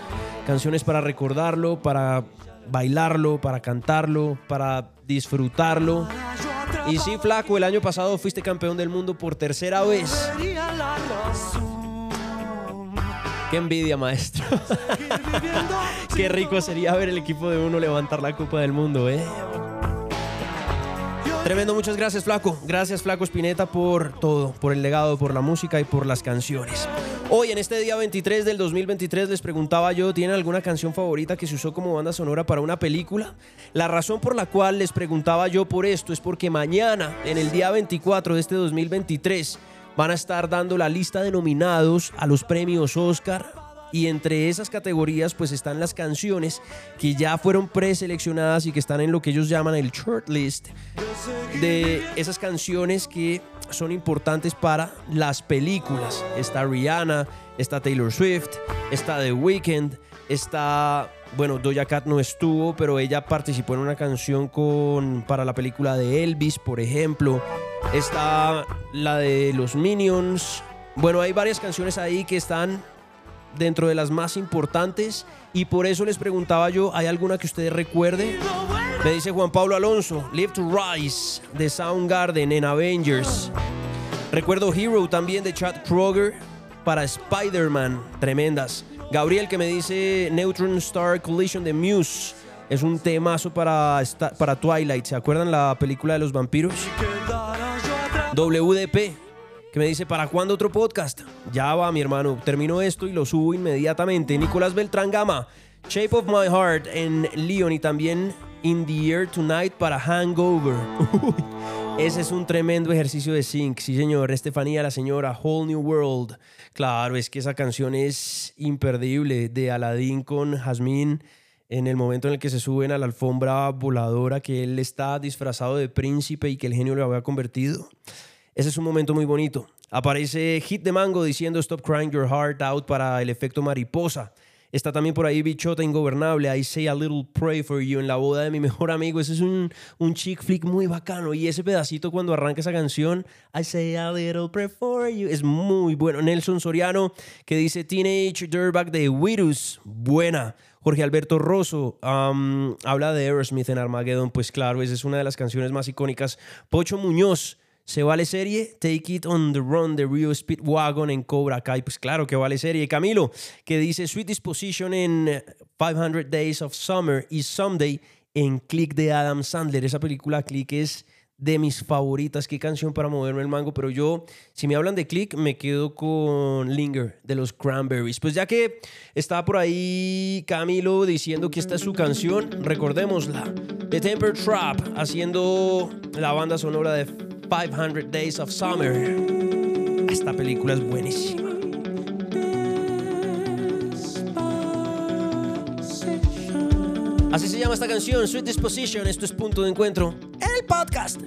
Canciones para recordarlo, para bailarlo, para cantarlo, para disfrutarlo. Y sí, flaco, el año pasado fuiste campeón del mundo por tercera vez. Qué envidia, maestro. Qué rico sería ver el equipo de uno levantar la Copa del Mundo, ¿eh? Tremendo, muchas gracias, Flaco. Gracias, Flaco Spinetta, por todo, por el legado, por la música y por las canciones. Hoy, en este día 23 del 2023, les preguntaba yo, ¿tienen alguna canción favorita que se usó como banda sonora para una película? La razón por la cual les preguntaba yo por esto es porque mañana, en el día 24 de este 2023, van a estar dando la lista de nominados a los premios Oscar y entre esas categorías pues están las canciones que ya fueron preseleccionadas y que están en lo que ellos llaman el shortlist de esas canciones que son importantes para las películas. Está Rihanna, está Taylor Swift, está The Weeknd, está bueno, Doja Cat no estuvo, pero ella participó en una canción con para la película de Elvis, por ejemplo. Está la de los Minions. Bueno, hay varias canciones ahí que están dentro de las más importantes y por eso les preguntaba yo, ¿hay alguna que ustedes recuerden? Me dice Juan Pablo Alonso, Live to Rise de Soundgarden en Avengers. Recuerdo Hero también de Chad Kroger para Spider-Man, tremendas. Gabriel que me dice Neutron Star Collision de Muse. Es un temazo para, para Twilight. ¿Se acuerdan la película de los vampiros? WDP, que me dice, ¿para cuándo otro podcast? Ya va, mi hermano, termino esto y lo subo inmediatamente. Nicolás Beltrán Gama, Shape of My Heart en Leon y también In the Air Tonight para Hangover. Ese es un tremendo ejercicio de sync. Sí, señor. Estefanía, la señora, Whole New World. Claro, es que esa canción es imperdible de Aladdin con Jasmine en el momento en el que se suben a la alfombra voladora, que él está disfrazado de príncipe y que el genio lo había convertido. Ese es un momento muy bonito. Aparece Hit de Mango diciendo Stop Crying Your Heart Out para el efecto mariposa. Está también por ahí Bichota Ingobernable, I Say a Little Pray for You en la boda de mi mejor amigo. Ese es un, un chick flick muy bacano. Y ese pedacito cuando arranca esa canción, I Say a Little Pray for You, es muy bueno. Nelson Soriano que dice Teenage Dirtbag de Virus, buena. Jorge Alberto Rosso um, habla de Aerosmith en Armageddon, pues claro, esa es una de las canciones más icónicas. Pocho Muñoz, ¿se vale serie? Take It on the Run de Rio Speedwagon en Cobra Kai, pues claro que vale serie. Camilo, que dice Sweet Disposition en 500 Days of Summer y Someday en Click de Adam Sandler. Esa película Click es de mis favoritas. Qué canción para moverme el mango. Pero yo, si me hablan de Click, me quedo con Linger de los Cranberries. Pues ya que está por ahí Camilo diciendo que esta es su canción, recordémosla. The Temper Trap haciendo la banda sonora de 500 Days of Summer. Esta película es buenísima. Así se llama esta canción, Sweet Disposition. Esto es punto de encuentro. El podcast.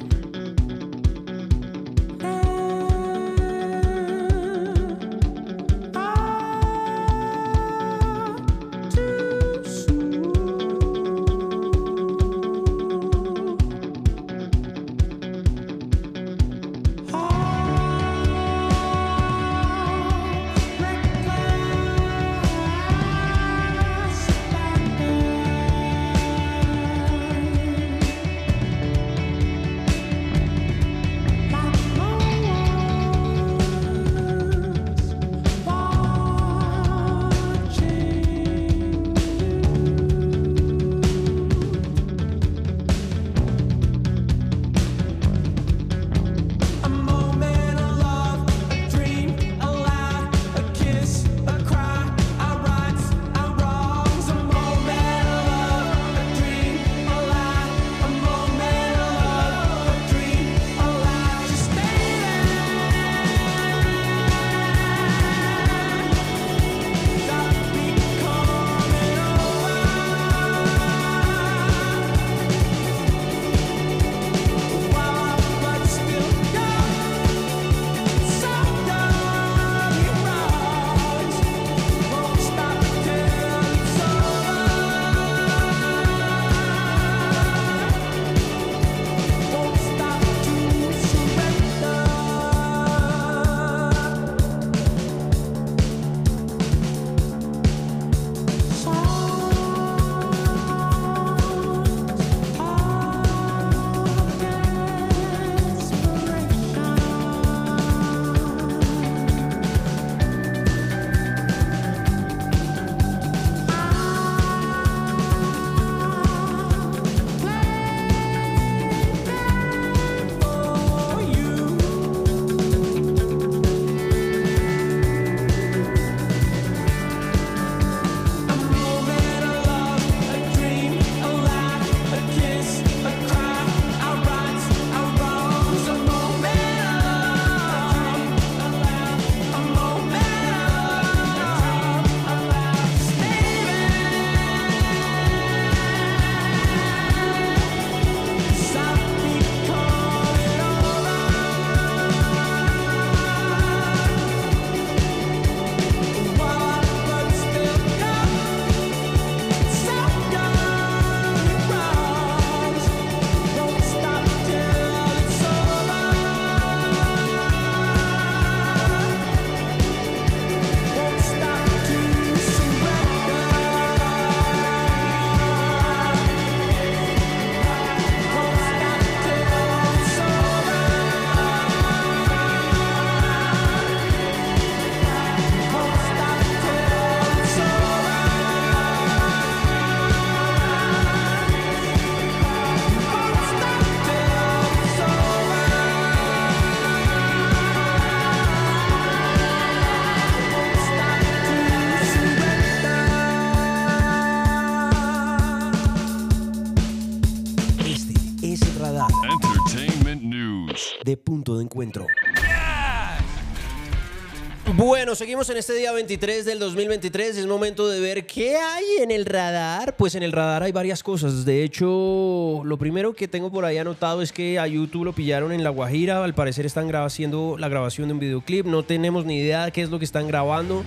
Bueno, seguimos en este día 23 del 2023. Es momento de ver qué hay en el radar. Pues en el radar hay varias cosas. De hecho, lo primero que tengo por ahí anotado es que a YouTube lo pillaron en La Guajira. Al parecer están haciendo la grabación de un videoclip. No tenemos ni idea de qué es lo que están grabando.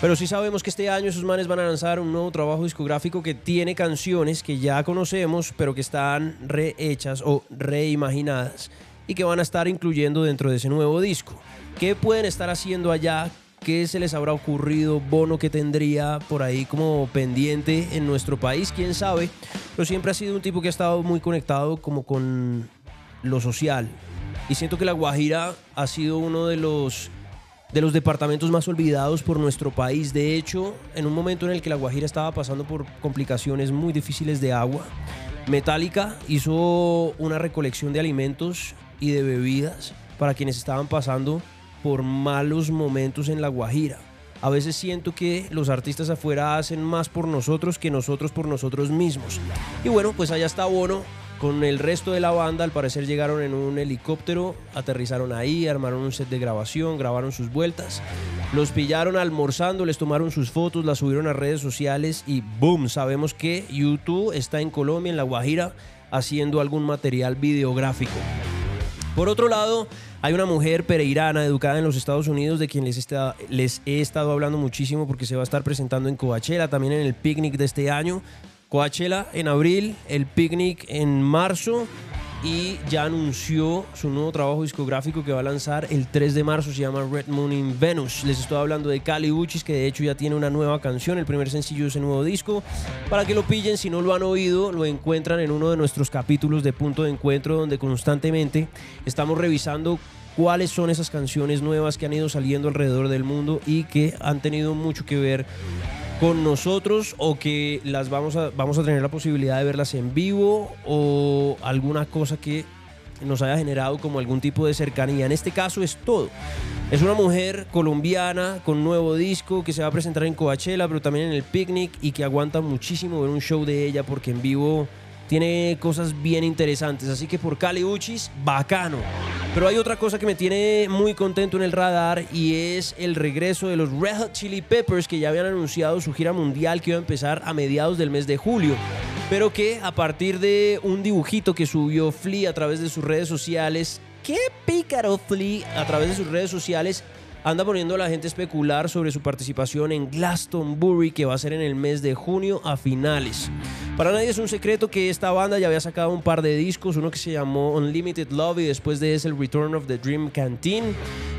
Pero sí sabemos que este año esos manes van a lanzar un nuevo trabajo discográfico que tiene canciones que ya conocemos, pero que están rehechas o reimaginadas y que van a estar incluyendo dentro de ese nuevo disco. ¿Qué pueden estar haciendo allá? ¿Qué se les habrá ocurrido? ¿Bono que tendría por ahí como pendiente en nuestro país? ¿Quién sabe? Pero siempre ha sido un tipo que ha estado muy conectado como con lo social. Y siento que La Guajira ha sido uno de los de los departamentos más olvidados por nuestro país. De hecho, en un momento en el que La Guajira estaba pasando por complicaciones muy difíciles de agua, Metallica hizo una recolección de alimentos y de bebidas para quienes estaban pasando por malos momentos en La Guajira. A veces siento que los artistas afuera hacen más por nosotros que nosotros por nosotros mismos. Y bueno, pues allá está Bono con el resto de la banda. Al parecer llegaron en un helicóptero, aterrizaron ahí, armaron un set de grabación, grabaron sus vueltas. Los pillaron almorzando, les tomaron sus fotos, las subieron a redes sociales y ¡boom! Sabemos que YouTube está en Colombia, en La Guajira, haciendo algún material videográfico. Por otro lado, hay una mujer pereirana educada en los Estados Unidos de quien les, les he estado hablando muchísimo porque se va a estar presentando en Coachella, también en el picnic de este año. Coachella en abril, el picnic en marzo y ya anunció su nuevo trabajo discográfico que va a lanzar el 3 de marzo, se llama Red Moon in Venus. Les estoy hablando de Cali Uchis, que de hecho ya tiene una nueva canción, el primer sencillo de ese nuevo disco. Para que lo pillen, si no lo han oído, lo encuentran en uno de nuestros capítulos de Punto de Encuentro, donde constantemente estamos revisando cuáles son esas canciones nuevas que han ido saliendo alrededor del mundo y que han tenido mucho que ver con nosotros o que las vamos a, vamos a tener la posibilidad de verlas en vivo o alguna cosa que nos haya generado como algún tipo de cercanía. En este caso es todo. Es una mujer colombiana con nuevo disco que se va a presentar en Coachella, pero también en el Picnic y que aguanta muchísimo ver un show de ella porque en vivo tiene cosas bien interesantes. Así que por Cali Uchis, bacano. Pero hay otra cosa que me tiene muy contento en el radar y es el regreso de los Red Hot Chili Peppers que ya habían anunciado su gira mundial que iba a empezar a mediados del mes de julio. Pero que a partir de un dibujito que subió Flea a través de sus redes sociales, qué pícaro Flea a través de sus redes sociales, anda poniendo a la gente a especular sobre su participación en Glastonbury que va a ser en el mes de junio a finales. Para nadie es un secreto que esta banda ya había sacado un par de discos, uno que se llamó Unlimited Love y después de ese el Return of the Dream Canteen,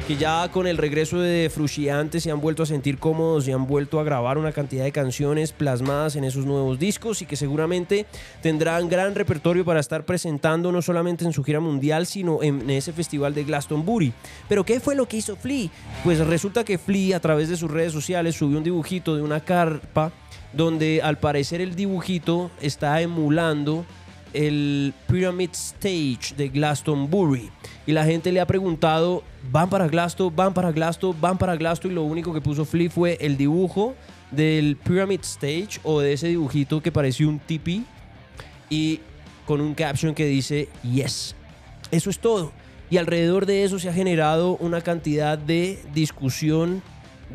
que ya con el regreso de Frusciante se han vuelto a sentir cómodos y han vuelto a grabar una cantidad de canciones plasmadas en esos nuevos discos y que seguramente tendrán gran repertorio para estar presentando no solamente en su gira mundial, sino en ese festival de Glastonbury. Pero ¿qué fue lo que hizo Flea? Pues resulta que Flea a través de sus redes sociales subió un dibujito de una carpa donde al parecer el dibujito está emulando el Pyramid Stage de Glastonbury. Y la gente le ha preguntado, ¿van para Glasto? ¿Van para Glasto? ¿Van para Glasto? Y lo único que puso Flea fue el dibujo del Pyramid Stage o de ese dibujito que pareció un tipi y con un caption que dice yes. Eso es todo. Y alrededor de eso se ha generado una cantidad de discusión,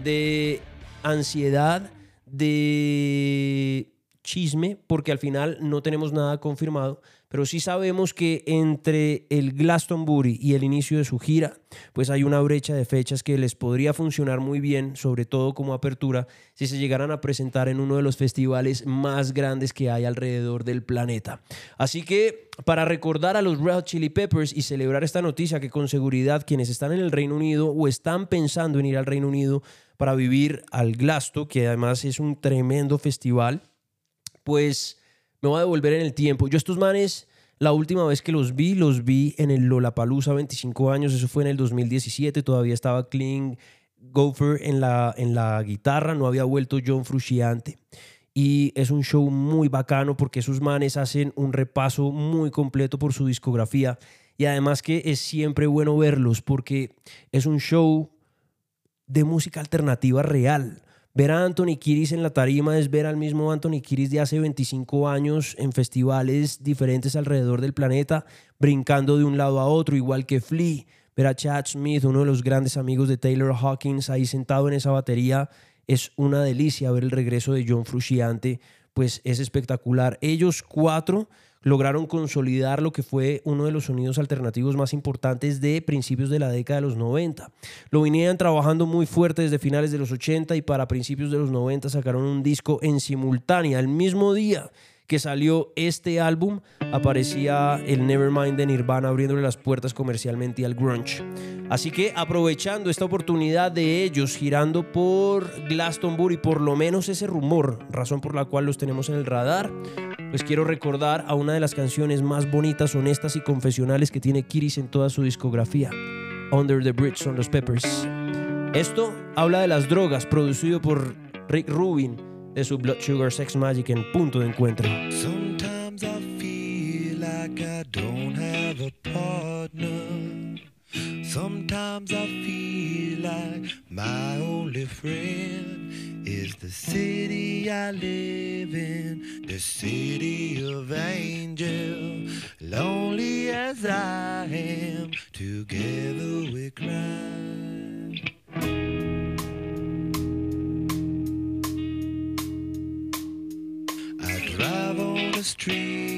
de ansiedad, de chisme, porque al final no tenemos nada confirmado, pero sí sabemos que entre el Glastonbury y el inicio de su gira, pues hay una brecha de fechas que les podría funcionar muy bien, sobre todo como apertura, si se llegaran a presentar en uno de los festivales más grandes que hay alrededor del planeta. Así que para recordar a los Red Chili Peppers y celebrar esta noticia que con seguridad quienes están en el Reino Unido o están pensando en ir al Reino Unido para vivir al Glasto, que además es un tremendo festival, pues me voy a devolver en el tiempo. Yo estos manes, la última vez que los vi, los vi en el Lollapalooza 25 años, eso fue en el 2017, todavía estaba Clean Gopher en la, en la guitarra, no había vuelto John Frusciante. Y es un show muy bacano porque esos manes hacen un repaso muy completo por su discografía. Y además que es siempre bueno verlos porque es un show de música alternativa real Ver a Anthony Kiris en la tarima es ver al mismo Anthony Kiris de hace 25 años en festivales diferentes alrededor del planeta, brincando de un lado a otro, igual que Flea. Ver a Chad Smith, uno de los grandes amigos de Taylor Hawkins, ahí sentado en esa batería, es una delicia ver el regreso de John Frusciante, pues es espectacular. Ellos cuatro lograron consolidar lo que fue uno de los sonidos alternativos más importantes de principios de la década de los 90. Lo venían trabajando muy fuerte desde finales de los 80 y para principios de los 90 sacaron un disco en simultánea. El mismo día que salió este álbum aparecía el Nevermind de Nirvana abriéndole las puertas comercialmente al grunge. Así que aprovechando esta oportunidad de ellos girando por Glastonbury, por lo menos ese rumor, razón por la cual los tenemos en el radar, pues quiero recordar a una de las canciones más bonitas, honestas y confesionales que tiene Kiris en toda su discografía, Under the Bridge son los Peppers. Esto habla de las drogas, producido por Rick Rubin de su Blood Sugar Sex Magic en punto de encuentro. Sometimes I feel like I don't have a partner. Sometimes I feel like my only friend is the city I live in, the city of angel. Lonely as I am, together we cry. street.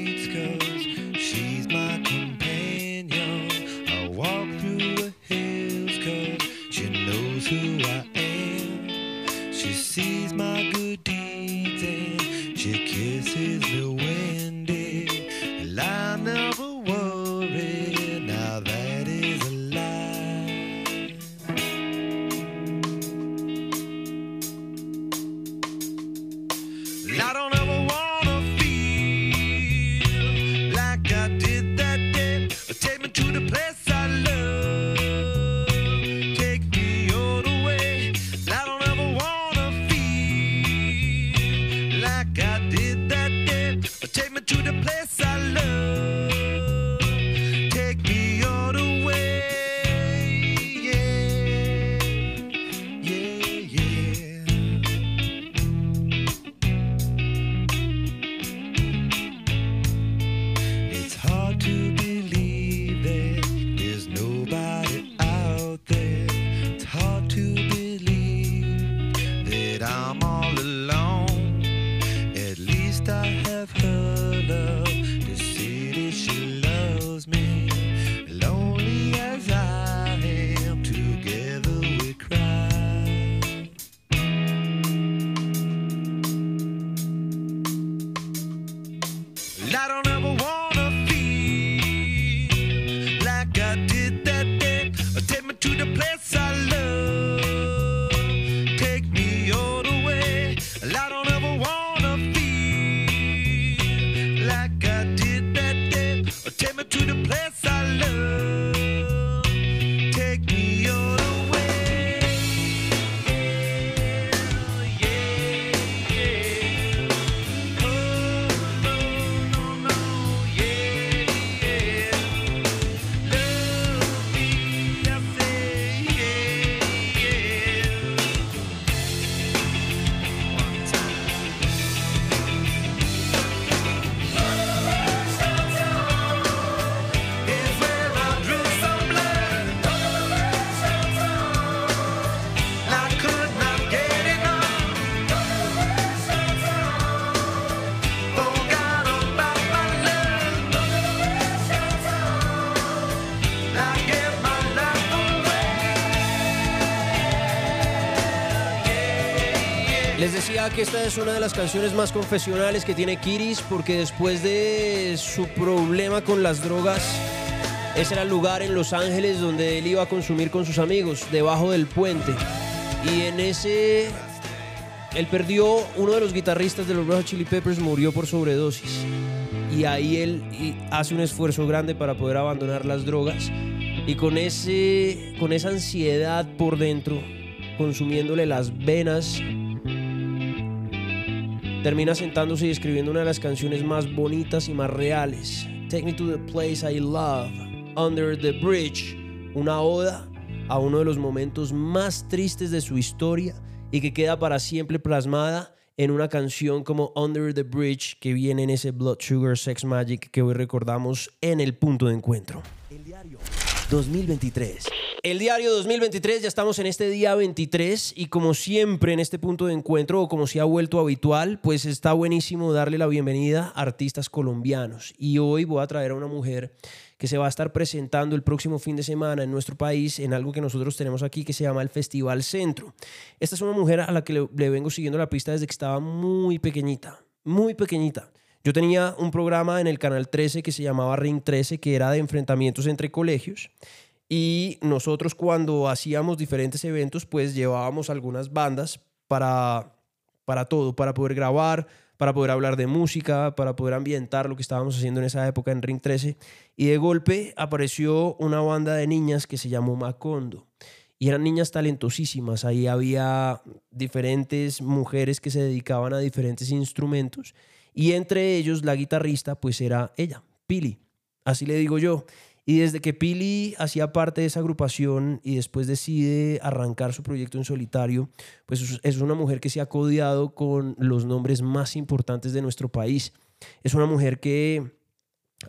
Que esta es una de las canciones más confesionales que tiene Kiris porque después de su problema con las drogas, ese era el lugar en Los Ángeles donde él iba a consumir con sus amigos, debajo del puente. Y en ese, él perdió, uno de los guitarristas de los Red Chili Peppers murió por sobredosis. Y ahí él hace un esfuerzo grande para poder abandonar las drogas. Y con, ese, con esa ansiedad por dentro, consumiéndole las venas, termina sentándose y escribiendo una de las canciones más bonitas y más reales. Take Me to the Place I Love, Under the Bridge, una oda a uno de los momentos más tristes de su historia y que queda para siempre plasmada en una canción como Under the Bridge que viene en ese Blood Sugar Sex Magic que hoy recordamos en el punto de encuentro. 2023. El diario 2023, ya estamos en este día 23 y como siempre en este punto de encuentro o como se ha vuelto habitual, pues está buenísimo darle la bienvenida a artistas colombianos. Y hoy voy a traer a una mujer que se va a estar presentando el próximo fin de semana en nuestro país en algo que nosotros tenemos aquí que se llama el Festival Centro. Esta es una mujer a la que le, le vengo siguiendo la pista desde que estaba muy pequeñita, muy pequeñita. Yo tenía un programa en el Canal 13 que se llamaba Ring 13, que era de enfrentamientos entre colegios. Y nosotros cuando hacíamos diferentes eventos, pues llevábamos algunas bandas para, para todo, para poder grabar, para poder hablar de música, para poder ambientar lo que estábamos haciendo en esa época en Ring 13. Y de golpe apareció una banda de niñas que se llamó Macondo. Y eran niñas talentosísimas. Ahí había diferentes mujeres que se dedicaban a diferentes instrumentos. Y entre ellos la guitarrista pues era ella, Pili. Así le digo yo. Y desde que Pili hacía parte de esa agrupación y después decide arrancar su proyecto en solitario, pues es- una mujer que se ha codiado con los nombres más importantes de nuestro país. Es una mujer que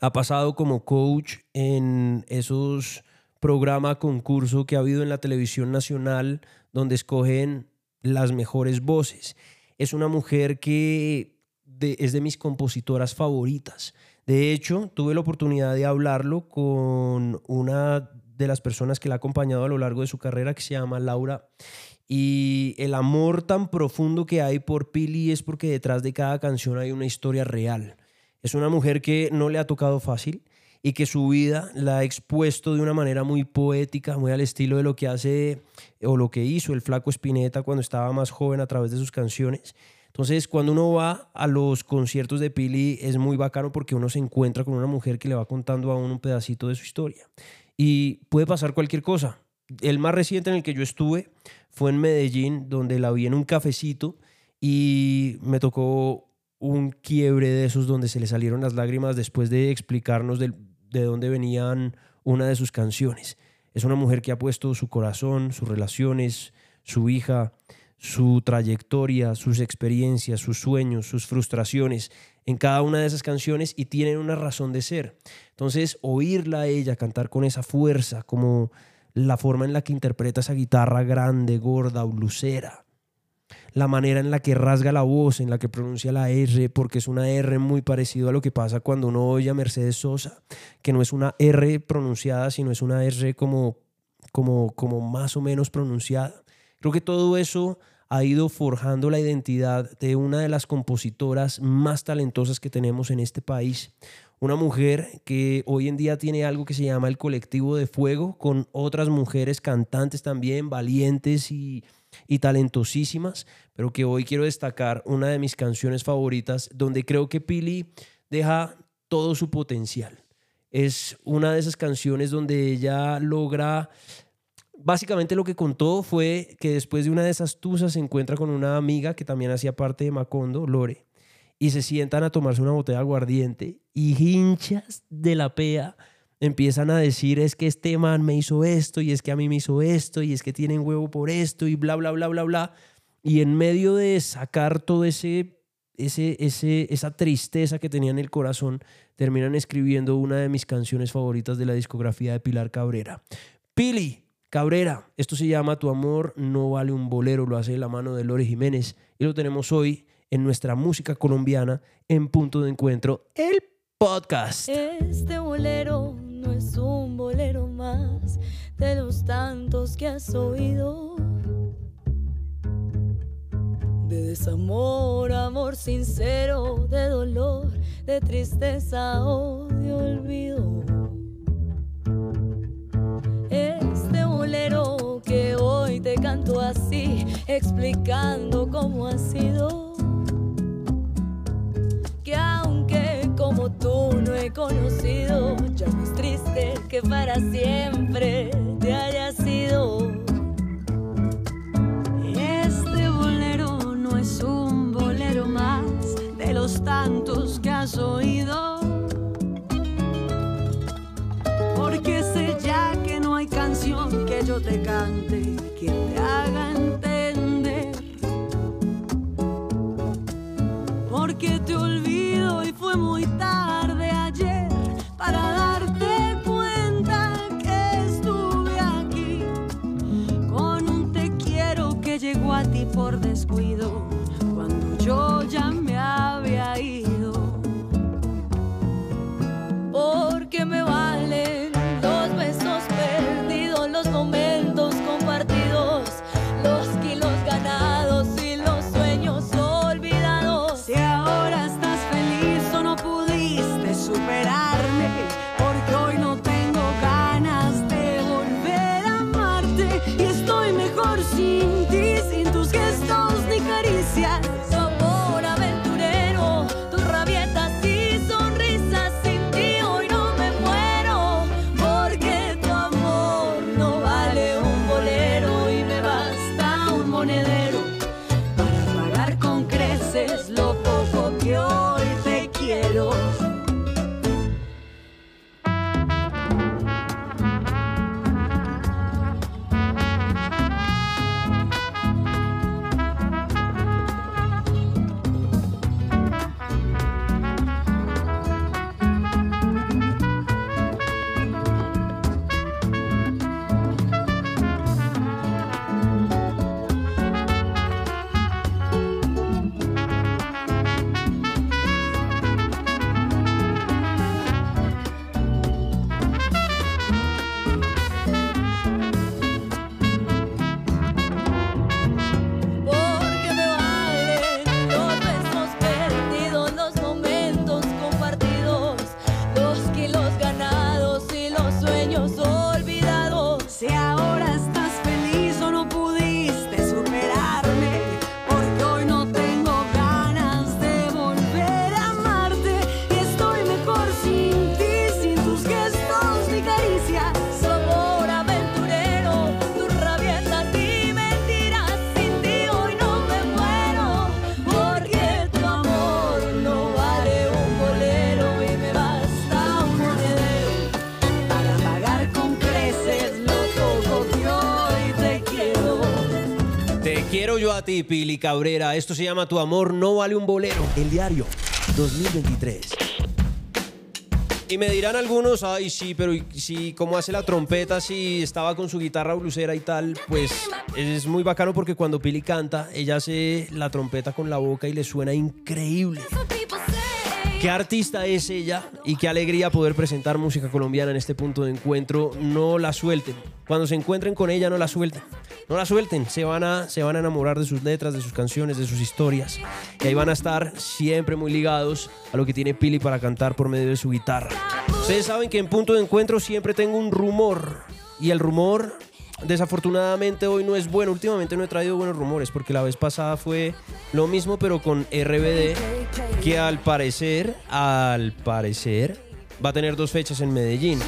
ha pasado como coach en esos programa concurso que ha habido en la televisión nacional donde escogen las mejores voces. Es una mujer que es de mis compositoras favoritas. De hecho, tuve la oportunidad de hablarlo con una de las personas que la ha acompañado a lo largo de su carrera, que se llama Laura. Y el amor tan profundo que hay por Pili es porque detrás de cada canción hay una historia real. Es una mujer que no le ha tocado fácil y que su vida la ha expuesto de una manera muy poética, muy al estilo de lo que hace o lo que hizo el flaco Spinetta cuando estaba más joven a través de sus canciones. Entonces, cuando uno va a los conciertos de Pili es muy bacano porque uno se encuentra con una mujer que le va contando a uno un pedacito de su historia. Y puede pasar cualquier cosa. El más reciente en el que yo estuve fue en Medellín, donde la vi en un cafecito y me tocó un quiebre de esos donde se le salieron las lágrimas después de explicarnos del- de dónde venían una de sus canciones. Es una mujer que ha puesto su corazón, sus relaciones, su hija, su trayectoria, sus experiencias, sus sueños, sus frustraciones en cada una de esas canciones y tienen una razón de ser. Entonces, oírla a ella cantar con esa fuerza, como la forma en la que interpreta esa guitarra grande, gorda, blusera, la manera en la que rasga la voz, en la que pronuncia la R, porque es una R muy parecido a lo que pasa cuando uno oye a Mercedes Sosa, que no es una R pronunciada, sino es una R como, como, como más o menos pronunciada. Creo que todo eso ha ido forjando la identidad de una de las compositoras más talentosas que tenemos en este país. Una mujer que hoy en día tiene algo que se llama el colectivo de fuego, con otras mujeres cantantes también, valientes y, y talentosísimas, pero que hoy quiero destacar una de mis canciones favoritas, donde creo que Pili deja todo su potencial. Es una de esas canciones donde ella logra básicamente lo que contó fue que después de una de esas tusas se encuentra con una amiga que también hacía parte de Macondo, Lore, y se sientan a tomarse una botella de aguardiente y hinchas de la pea empiezan a decir es que este man me hizo esto y es que a mí me hizo esto y es que tienen huevo por esto y bla, bla, bla, bla, bla. Y en medio de sacar todo ese, ese, ese, esa tristeza que tenía en el corazón, terminan escribiendo una de mis canciones favoritas de la discografía de Pilar Cabrera. Pili, Cabrera, esto se llama Tu amor no vale un bolero, lo hace la mano de Lore Jiménez y lo tenemos hoy en nuestra música colombiana en punto de encuentro, el podcast. Este bolero no es un bolero más de los tantos que has oído. De desamor, amor sincero, de dolor, de tristeza o de olvido. Que hoy te canto así, explicando cómo ha sido. Que aunque como tú no he conocido, ya no es triste que para siempre te haya sido. Este bolero no es un bolero más de los tantos que has oído. que yo te cante, que te haga entender. Porque te olvido y fue muy tarde ayer para darte cuenta que estuve aquí con un te quiero que llegó a ti por descuido cuando yo ya me había ido. Porque me va ti, Pili Cabrera. Esto se llama Tu amor no vale un bolero. El diario 2023. Y me dirán algunos, ay, sí, pero ¿y si cómo hace la trompeta si estaba con su guitarra blusera y tal, pues es muy bacano porque cuando Pili canta, ella hace la trompeta con la boca y le suena increíble. Qué artista es ella y qué alegría poder presentar música colombiana en este punto de encuentro. No la suelten. Cuando se encuentren con ella, no la suelten. No la suelten. Se van a, se van a enamorar de sus letras, de sus canciones, de sus historias. Y ahí van a estar siempre muy ligados a lo que tiene Pili para cantar por medio de su guitarra. Ustedes saben que en punto de encuentro siempre tengo un rumor. Y el rumor, desafortunadamente, hoy no es bueno. Últimamente no he traído buenos rumores porque la vez pasada fue lo mismo, pero con RBD, que al parecer, al parecer, va a tener dos fechas en Medellín.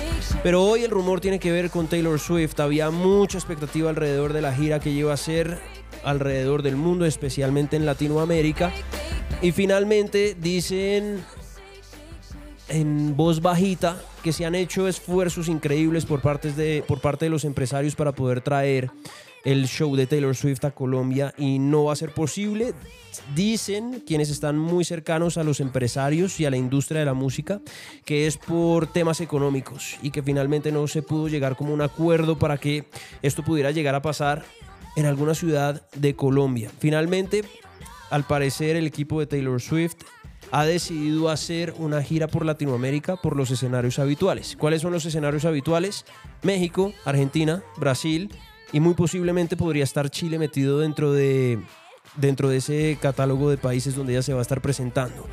Pero hoy el rumor tiene que ver con Taylor Swift. Había mucha expectativa alrededor de la gira que lleva a hacer alrededor del mundo, especialmente en Latinoamérica. Y finalmente dicen en voz bajita que se han hecho esfuerzos increíbles por, de, por parte de los empresarios para poder traer el show de Taylor Swift a Colombia y no va a ser posible. Dicen quienes están muy cercanos a los empresarios y a la industria de la música que es por temas económicos y que finalmente no se pudo llegar como un acuerdo para que esto pudiera llegar a pasar en alguna ciudad de Colombia. Finalmente, al parecer el equipo de Taylor Swift ha decidido hacer una gira por Latinoamérica por los escenarios habituales. ¿Cuáles son los escenarios habituales? México, Argentina, Brasil y muy posiblemente podría estar Chile metido dentro de, dentro de ese catálogo de países donde ella se va a estar presentando.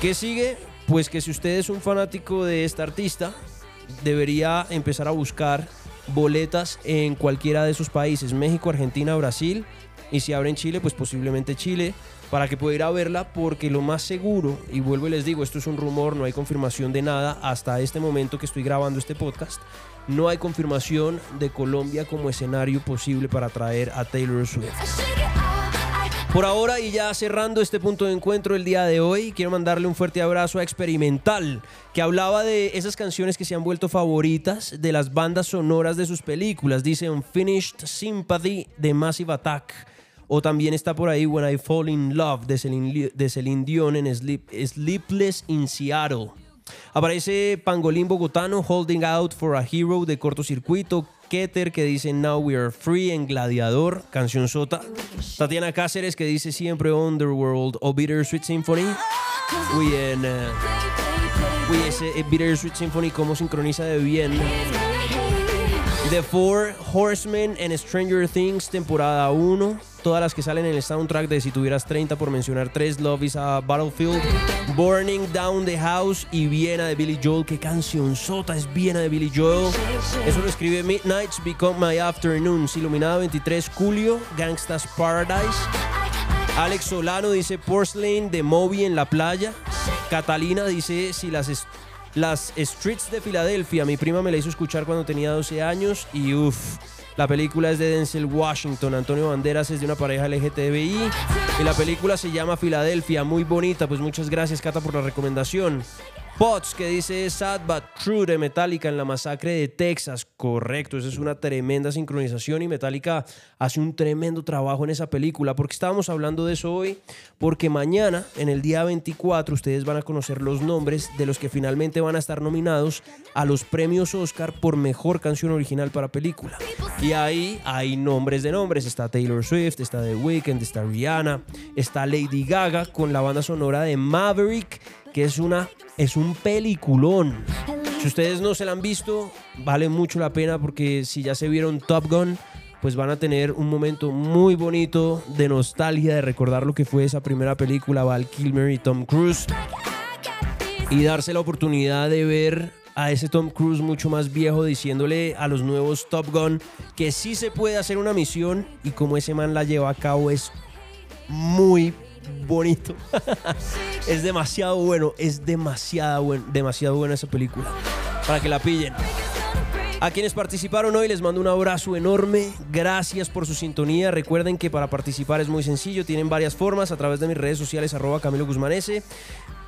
¿Qué sigue? Pues que si usted es un fanático de esta artista, debería empezar a buscar boletas en cualquiera de esos países, México, Argentina, Brasil, y si abre en Chile, pues posiblemente Chile, para que pueda ir a verla, porque lo más seguro, y vuelvo y les digo, esto es un rumor, no hay confirmación de nada hasta este momento que estoy grabando este podcast, no hay confirmación de Colombia como escenario posible para traer a Taylor Swift. Por ahora y ya cerrando este punto de encuentro el día de hoy, quiero mandarle un fuerte abrazo a Experimental, que hablaba de esas canciones que se han vuelto favoritas de las bandas sonoras de sus películas. Dice Unfinished Sympathy de Massive Attack. O también está por ahí When I Fall in Love de Celine, Li- de Celine Dion en Sleep- Sleepless in Seattle. Aparece Pangolín Bogotano, Holding Out for a Hero de cortocircuito. Keter que dice Now We Are Free en Gladiador, canción sota. Tatiana Cáceres que dice siempre Underworld o Bittersweet Symphony. Uy, en. eh, uy, ese eh, Bittersweet Symphony, cómo sincroniza de bien. The Four Horsemen en Stranger Things, temporada 1. Todas las que salen en el soundtrack de Si tuvieras 30, por mencionar tres: Love is a Battlefield, Burning Down the House y Viena de Billy Joel. Qué canción sota es Viena de Billy Joel. Eso lo escribe Midnights Become My Afternoons. Iluminada 23, Julio, Gangsta's Paradise. Alex Solano dice Porcelain de Moby en la playa. Catalina dice si las, las streets de Filadelfia. Mi prima me la hizo escuchar cuando tenía 12 años y uff. La película es de Denzel Washington. Antonio Banderas es de una pareja LGTBI. Y la película se llama Filadelfia. Muy bonita. Pues muchas gracias, Cata, por la recomendación. Potts, que dice Sad But True de Metallica en la masacre de Texas. Correcto, esa es una tremenda sincronización y Metallica hace un tremendo trabajo en esa película. porque estábamos hablando de eso hoy? Porque mañana, en el día 24, ustedes van a conocer los nombres de los que finalmente van a estar nominados a los premios Oscar por mejor canción original para película. Y ahí hay nombres de nombres. Está Taylor Swift, está The Weeknd, está Rihanna, está Lady Gaga con la banda sonora de Maverick, que es una es un peliculón. Si ustedes no se la han visto, vale mucho la pena porque si ya se vieron Top Gun, pues van a tener un momento muy bonito de nostalgia de recordar lo que fue esa primera película Val Kilmer y Tom Cruise y darse la oportunidad de ver a ese Tom Cruise mucho más viejo diciéndole a los nuevos Top Gun que sí se puede hacer una misión y como ese man la lleva a cabo es muy bonito. es demasiado bueno, es demasiado bueno, demasiado buena esa película. Para que la pillen. A quienes participaron hoy les mando un abrazo enorme. Gracias por su sintonía. Recuerden que para participar es muy sencillo. Tienen varias formas a través de mis redes sociales arroba Camilo Guzmán S,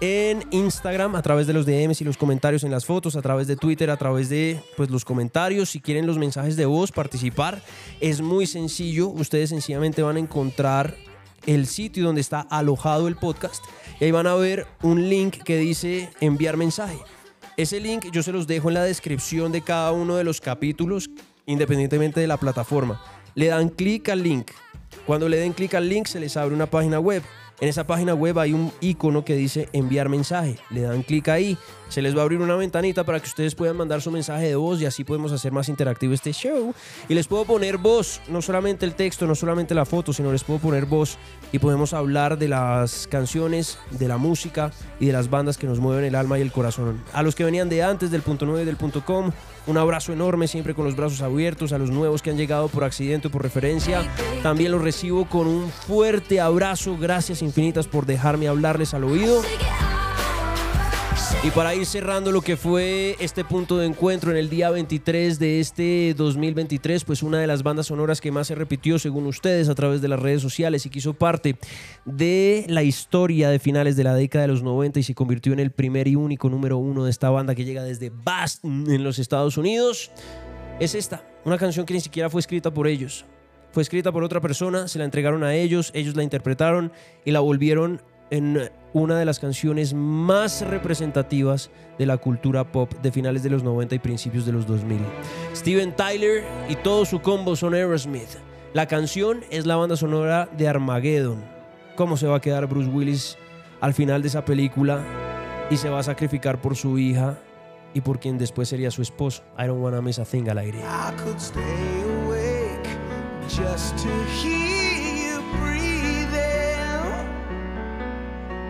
En Instagram a través de los DMs y los comentarios en las fotos. A través de Twitter a través de pues, los comentarios. Si quieren los mensajes de voz, participar. Es muy sencillo. Ustedes sencillamente van a encontrar el sitio donde está alojado el podcast y ahí van a ver un link que dice enviar mensaje. Ese link yo se los dejo en la descripción de cada uno de los capítulos, independientemente de la plataforma. Le dan clic al link. Cuando le den clic al link se les abre una página web. En esa página web hay un icono que dice enviar mensaje. Le dan clic ahí. Se les va a abrir una ventanita para que ustedes puedan mandar su mensaje de voz y así podemos hacer más interactivo este show. Y les puedo poner voz, no solamente el texto, no solamente la foto, sino les puedo poner voz y podemos hablar de las canciones, de la música y de las bandas que nos mueven el alma y el corazón. A los que venían de antes del punto 9 del punto com, un abrazo enorme, siempre con los brazos abiertos. A los nuevos que han llegado por accidente o por referencia, también los recibo con un fuerte abrazo. Gracias infinitas por dejarme hablarles al oído. Y para ir cerrando lo que fue este punto de encuentro en el día 23 de este 2023, pues una de las bandas sonoras que más se repitió según ustedes a través de las redes sociales y que hizo parte de la historia de finales de la década de los 90 y se convirtió en el primer y único número uno de esta banda que llega desde Boston en los Estados Unidos, es esta, una canción que ni siquiera fue escrita por ellos. Fue escrita por otra persona, se la entregaron a ellos, ellos la interpretaron y la volvieron en una de las canciones más representativas de la cultura pop de finales de los 90 y principios de los 2000. Steven Tyler y todo su combo son Aerosmith. La canción es la banda sonora de Armageddon. ¿Cómo se va a quedar Bruce Willis al final de esa película y se va a sacrificar por su hija y por quien después sería su esposo? I don't wanna miss a thing al aire. I could stay awake just to hear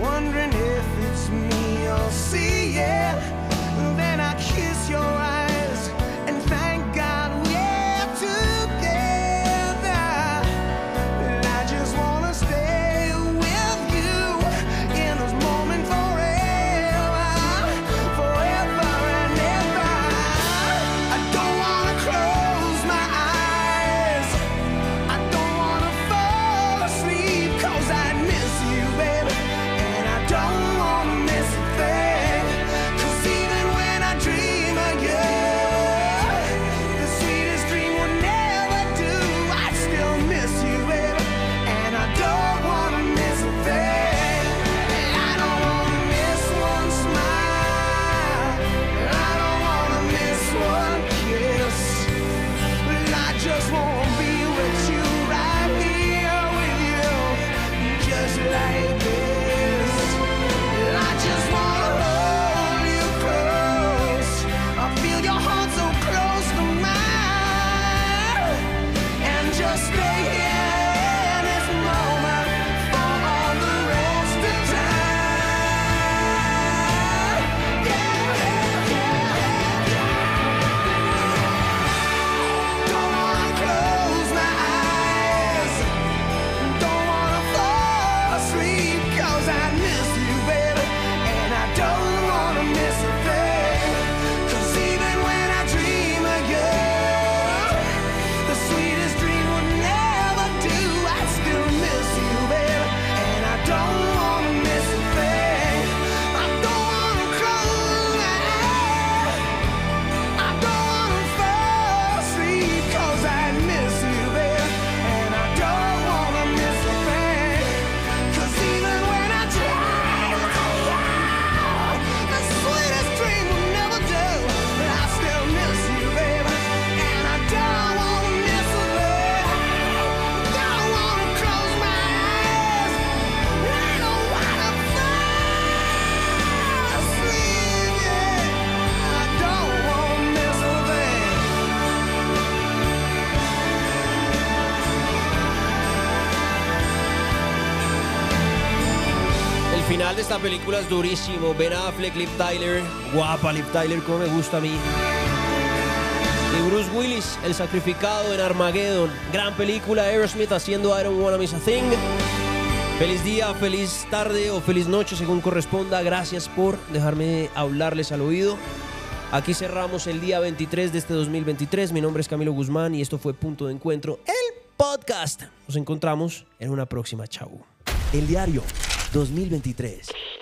wondering if it's me or see, yeah. esta película durísimo. Ben Affleck, Liv Tyler, guapa Liv Tyler, como me gusta a mí. Y Bruce Willis, El Sacrificado en Armageddon. Gran película, Aerosmith haciendo I Don't Wanna Miss a Thing. Feliz día, feliz tarde o feliz noche, según corresponda. Gracias por dejarme hablarles al oído. Aquí cerramos el día 23 de este 2023. Mi nombre es Camilo Guzmán y esto fue Punto de Encuentro, el podcast. Nos encontramos en una próxima. Chau. El diario. 2023.